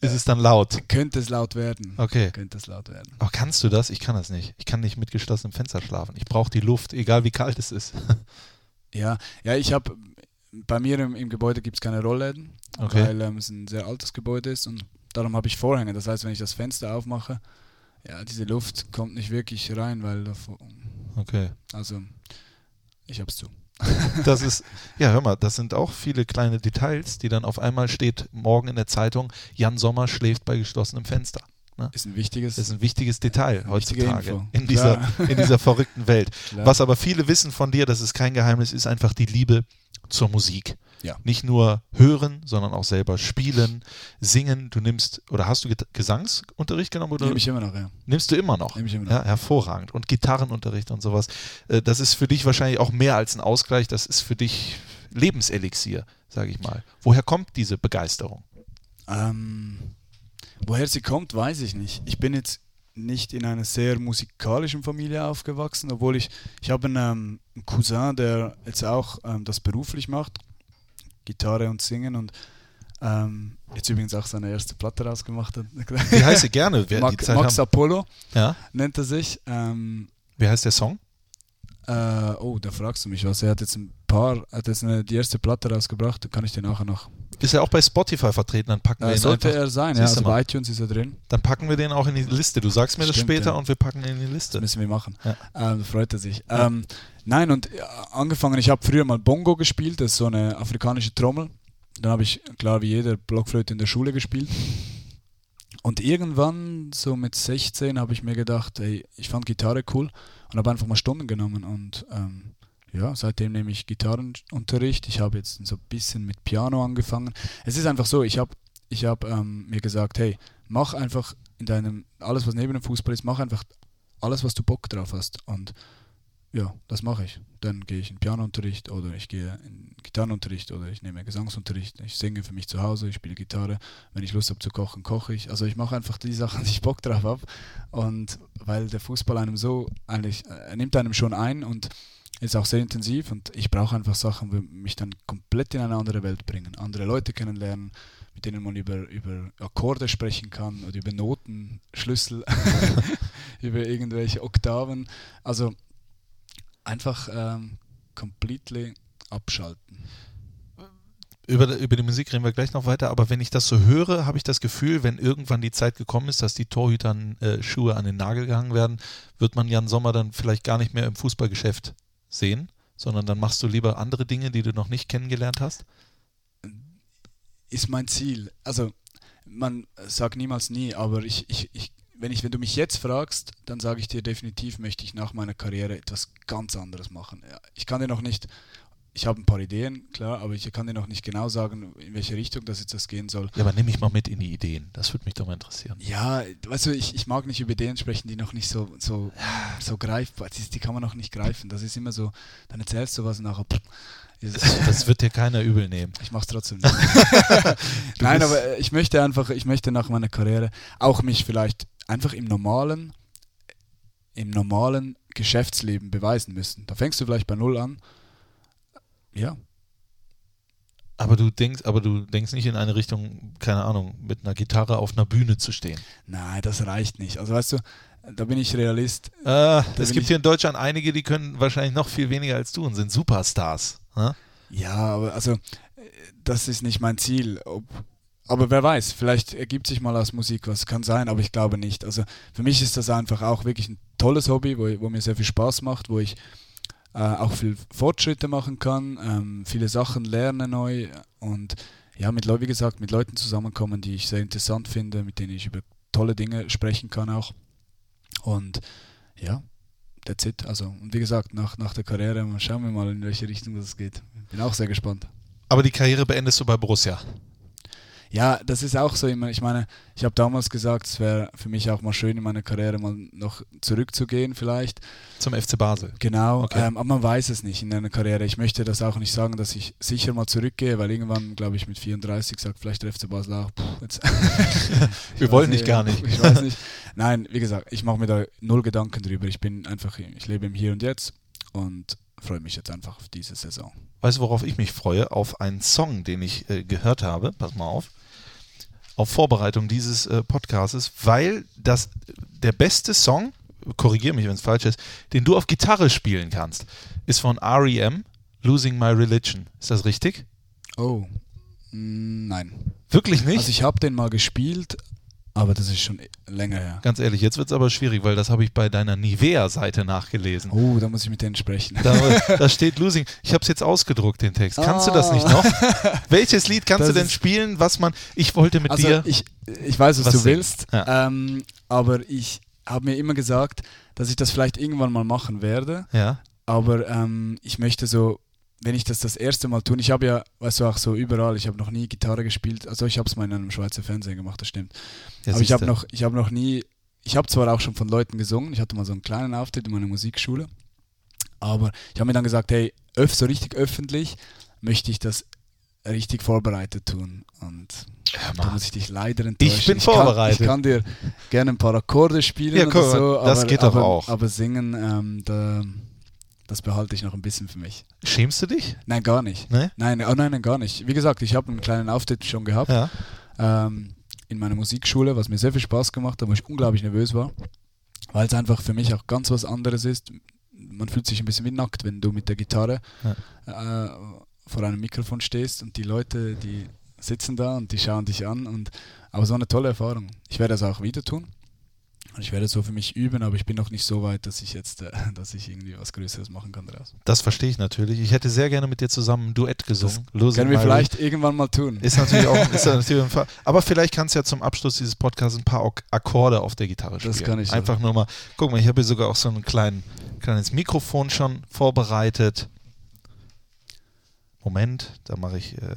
Ist es dann laut? könnte es laut werden. Okay. Könnte es laut werden. Aber kannst du das? Ich kann das nicht. Ich kann nicht mit geschlossenem Fenster schlafen. Ich brauche die Luft, egal wie kalt es ist. Ja, ja, ich habe bei mir im, im Gebäude gibt es keine Rollläden, Okay. weil ähm, es ein sehr altes Gebäude ist und darum habe ich Vorhänge. Das heißt, wenn ich das Fenster aufmache, ja, diese Luft kommt nicht wirklich rein, weil davor, Okay. also ich habe es zu. Das ist, ja, hör mal, das sind auch viele kleine Details, die dann auf einmal steht morgen in der Zeitung, Jan Sommer schläft bei geschlossenem Fenster. Ist ein wichtiges. Das ist ein wichtiges Detail heutzutage in dieser, Klar. in dieser verrückten Welt. Klar. Was aber viele wissen von dir, das ist kein Geheimnis, ist einfach die Liebe zur Musik. Ja. Nicht nur hören, sondern auch selber spielen, singen. Du nimmst, oder hast du Get- Gesangsunterricht genommen? Oder Nehme ich immer noch, ja. nimmst du immer noch? Nehme ich immer noch. Ja, hervorragend. Und Gitarrenunterricht und sowas. Äh, Das ist für dich wahrscheinlich auch mehr als ein Ausgleich. Das ist für dich Lebenselixier, sage ich mal. Woher kommt diese Begeisterung? Ähm, woher sie kommt, weiß ich nicht. Ich bin jetzt nicht in einer sehr musikalischen Familie aufgewachsen, obwohl ich, ich habe einen, ähm, einen Cousin, der jetzt auch ähm, das beruflich macht, Gitarre und Singen und ähm, jetzt übrigens auch seine erste Platte rausgemacht hat. Wie heißt sie gerne? Wer Max, Max. Apollo Ja? nennt er sich. Ähm, Wie heißt der Song? äh, oh, da fragst du mich was. Er hat jetzt ein paar, hat jetzt eine, die erste Platte rausgebracht, kann ich den nachher noch. Ist er auch bei Spotify vertreten? Dann packen wir Äh, ihn sollte einfach, er sein, ja. Siehst du Also bei iTunes ist er drin. Dann packen wir den auch in die Liste. Du sagst mir das Stimmt, später ja. und wir packen ihn in die Das Liste. müssen wir machen. Ja. Ähm, freut er sich. Ähm, nein, und äh, angefangen, ich habe früher mal Bongo gespielt, das ist so eine afrikanische Trommel. Dann habe ich, klar wie jeder, Blockflöte in der Schule gespielt. Und irgendwann, so mit 16, habe ich mir gedacht, ey, ich fand Gitarre cool und habe einfach mal Stunden genommen. Und ähm, ja, seitdem nehme ich Gitarrenunterricht. Ich habe jetzt so ein bisschen mit Piano angefangen. Es ist einfach so, ich habe ich habe ähm, mir gesagt, hey, mach einfach in deinem, alles was neben dem Fußball ist, mach einfach alles, was du Bock drauf hast. Und ja, das mache ich. Dann gehe ich in Pianounterricht oder ich gehe in Gitarrenunterricht oder ich nehme Gesangsunterricht. Ich singe für mich zu Hause, ich spiele Gitarre. Wenn ich Lust habe zu kochen, koche ich. Also ich mache einfach die Sachen, die ich Bock drauf habe. Und weil der Fußball einem so eigentlich, er nimmt einem schon ein und ist auch sehr intensiv und ich brauche einfach Sachen, die mich dann komplett in eine andere Welt bringen. Andere Leute kennenlernen, mit denen man über, über Akkorde sprechen kann oder über Noten, Schlüssel, über irgendwelche Oktaven. Also einfach ähm, completely abschalten. Über, über die Musik reden wir gleich noch weiter, aber wenn ich das so höre, habe ich das Gefühl, wenn irgendwann die Zeit gekommen ist, dass die Torhütern äh, Schuhe an den Nagel gehangen werden, wird man Jan Sommer dann vielleicht gar nicht mehr im Fußballgeschäft sehen, sondern dann machst du lieber andere Dinge, die du noch nicht kennengelernt hast? Ist mein Ziel. Also man sagt niemals nie, aber ich, ich, ich wenn, ich, wenn du mich jetzt fragst, dann sage ich dir definitiv, möchte ich nach meiner Karriere etwas ganz anderes machen. Ich kann dir noch nicht, ich habe ein paar Ideen, klar, aber ich kann dir noch nicht genau sagen, in welche Richtung das jetzt das gehen soll. Ja, aber nimm mich mal mit in die Ideen. Das würde mich doch mal interessieren. Ja, weißt du, ich, ich mag nicht über Ideen sprechen, die noch nicht so, so, so greifbar sind. Die kann man noch nicht greifen. Das ist immer so, dann erzählst du was und nachher. Das, das, wird dir keiner übel nehmen. Ich mach's trotzdem nicht. Nein, aber ich möchte einfach, ich möchte nach meiner Karriere auch mich vielleicht einfach im normalen, im normalen Geschäftsleben beweisen müssen. Da fängst du vielleicht bei Null an. Ja. Aber du denkst, aber du denkst nicht in eine Richtung, keine Ahnung, mit einer Gitarre auf einer Bühne zu stehen. Nein, das reicht nicht. Also weißt du, da bin ich Realist. Äh, es gibt hier in Deutschland einige, die können wahrscheinlich noch viel weniger als du und sind Superstars. Hm? Ja, aber also das ist nicht mein Ziel. Ob, aber wer weiß, vielleicht ergibt sich mal aus Musik was, kann sein, aber ich glaube nicht. Also für mich ist das einfach auch wirklich ein tolles Hobby, wo, wo mir sehr viel Spaß macht, wo ich äh, auch viel Fortschritte machen kann, ähm, viele Sachen lerne neu und ja, mit wie gesagt, mit Leuten zusammenkommen, die ich sehr interessant finde, mit denen ich über tolle Dinge sprechen kann auch. Und ja, that's it. Also, und wie gesagt, nach, nach der Karriere schauen wir mal, in welche Richtung das geht. Bin auch sehr gespannt. Aber die Karriere beendest du bei Borussia? Ja, das ist auch so immer. Ich meine, ich habe damals gesagt, es wäre für mich auch mal schön in meiner Karriere mal noch zurückzugehen, vielleicht. Zum FC Basel. Genau, okay. ähm, aber man weiß es nicht in einer Karriere. Ich möchte das auch nicht sagen, dass ich sicher mal zurückgehe, weil irgendwann, glaube ich, mit 34 sagt vielleicht der FC Basel auch, pff, jetzt. Wir wollen nicht gar nicht. Ich weiß nicht. Nein, wie gesagt, ich mache mir da null Gedanken drüber. Ich bin einfach, ich lebe im Hier und Jetzt und freue mich jetzt einfach auf diese Saison. Weißt du, worauf ich mich freue? Auf einen Song, den ich äh, gehört habe. Pass mal auf auf Vorbereitung dieses äh, Podcasts, weil das der beste Song, korrigiere mich, wenn es falsch ist, den du auf Gitarre spielen kannst, ist von REM, Losing My Religion. Ist das richtig? Oh, mm, nein. Wirklich nicht? Also ich habe den mal gespielt, aber das ist schon länger her. Ganz ehrlich, jetzt wird es aber schwierig, weil das habe ich bei deiner Nivea-Seite nachgelesen. Oh, da muss ich mit denen sprechen. Da, da steht Losing. Ich habe es jetzt ausgedruckt, den Text. Kannst ah. du das nicht noch? Welches Lied kannst das du denn spielen, was man. Ich wollte mit also dir. Ich, ich weiß, was, was du willst, ja. ähm, aber ich habe mir immer gesagt, dass ich das vielleicht irgendwann mal machen werde. Ja. Aber ähm, ich möchte so wenn ich das das erste Mal tue, ich habe ja, weißt du, auch so überall, ich habe noch nie Gitarre gespielt, also ich habe es mal in einem Schweizer Fernsehen gemacht, das stimmt. Ja, Aber ich habe noch, ich habe noch nie, ich habe zwar auch schon von Leuten gesungen, ich hatte mal so einen kleinen Auftritt in meiner Musikschule, aber ich habe mir dann gesagt, hey, öff, so richtig öffentlich möchte ich das richtig vorbereitet tun und ja, da muss ich dich leider enttäuschen. Ich bin ich vorbereitet. Kann, ich kann dir gerne ein paar Akkorde spielen ja, oder so, das aber, geht doch aber, auch. Aber singen, ähm, da das behalte ich noch ein bisschen für mich. Schämst du dich? Nein, gar nicht. Nee? Nein, oh nein, nein, gar nicht. Wie gesagt, ich habe einen kleinen Auftritt schon gehabt ja. ähm, in meiner Musikschule, was mir sehr viel Spaß gemacht hat, wo ich unglaublich nervös war, weil es einfach für mich auch ganz was anderes ist. Man fühlt sich ein bisschen wie nackt, wenn du mit der Gitarre ja. äh, vor einem Mikrofon stehst und die Leute, die sitzen da und die schauen dich an. Und, aber so eine tolle Erfahrung. Ich werde das auch wieder tun. Ich werde so für mich üben, aber ich bin noch nicht so weit, dass ich jetzt, äh, dass ich irgendwie was Größeres machen kann daraus. Das verstehe ich natürlich. Ich hätte sehr gerne mit dir zusammen ein Duett gesungen. Das können wir vielleicht irgendwann mal tun. Ist natürlich auch, ist natürlich ein Fall. Aber vielleicht kannst du ja zum Abschluss dieses Podcasts ein paar Akkorde auf der Gitarre spielen. Das kann ich. Einfach nur mal. Guck mal, ich habe hier sogar auch so ein klein, kleines Mikrofon schon vorbereitet. Moment, da mache ich. Äh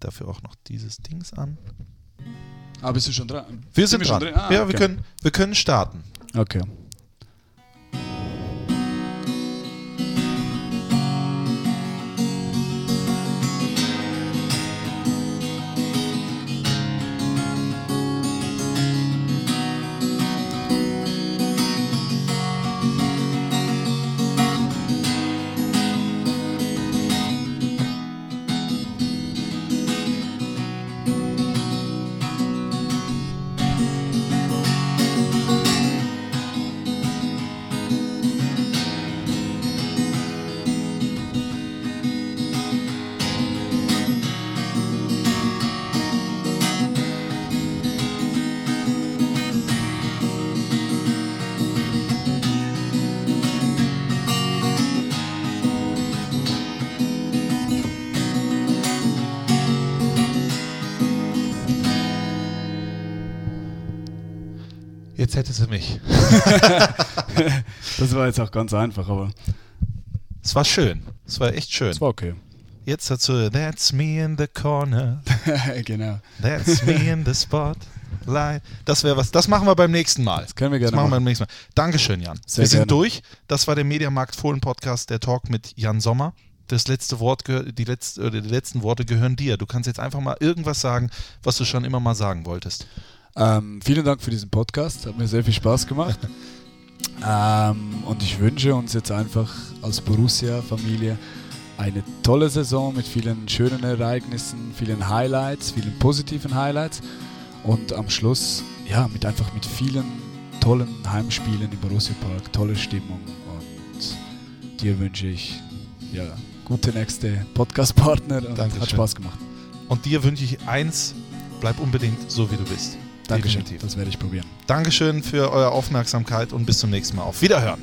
dafür auch noch dieses Dings an. Ah, bist du schon dran? Wir sind, schon dran. Ah, ja, okay. wir, können, wir können starten. Okay. Das war jetzt auch ganz einfach, aber Es war schön. Es war echt schön. es war okay. Jetzt dazu, that's me in the corner. genau. That's me in the spot. Das wäre was. Das machen wir beim nächsten Mal. Das können wir Das gerne machen wir machen. beim nächsten Mal. Dankeschön, Jan. Sehr wir sind gerne. durch. Das war der Mediamarkt Fohlen Podcast, der Talk mit Jan Sommer. Das letzte Wort, die, letzte, die letzten Worte gehören dir. Du kannst jetzt einfach mal irgendwas sagen, was du schon immer mal sagen wolltest. Ähm, vielen Dank für diesen Podcast, hat mir sehr viel Spaß gemacht. ähm, und ich wünsche uns jetzt einfach als Borussia-Familie eine tolle Saison mit vielen schönen Ereignissen, vielen Highlights, vielen positiven Highlights und am Schluss ja mit einfach mit vielen tollen Heimspielen im Borussia Park, tolle Stimmung und dir wünsche ich ja gute nächste Podcast-Partner und Dankeschön. hat Spaß gemacht. Und dir wünsche ich eins, bleib unbedingt so, wie du bist. Dankeschön, Definitiv. das werde ich probieren. Dankeschön für eure Aufmerksamkeit und bis zum nächsten Mal. Auf Wiederhören.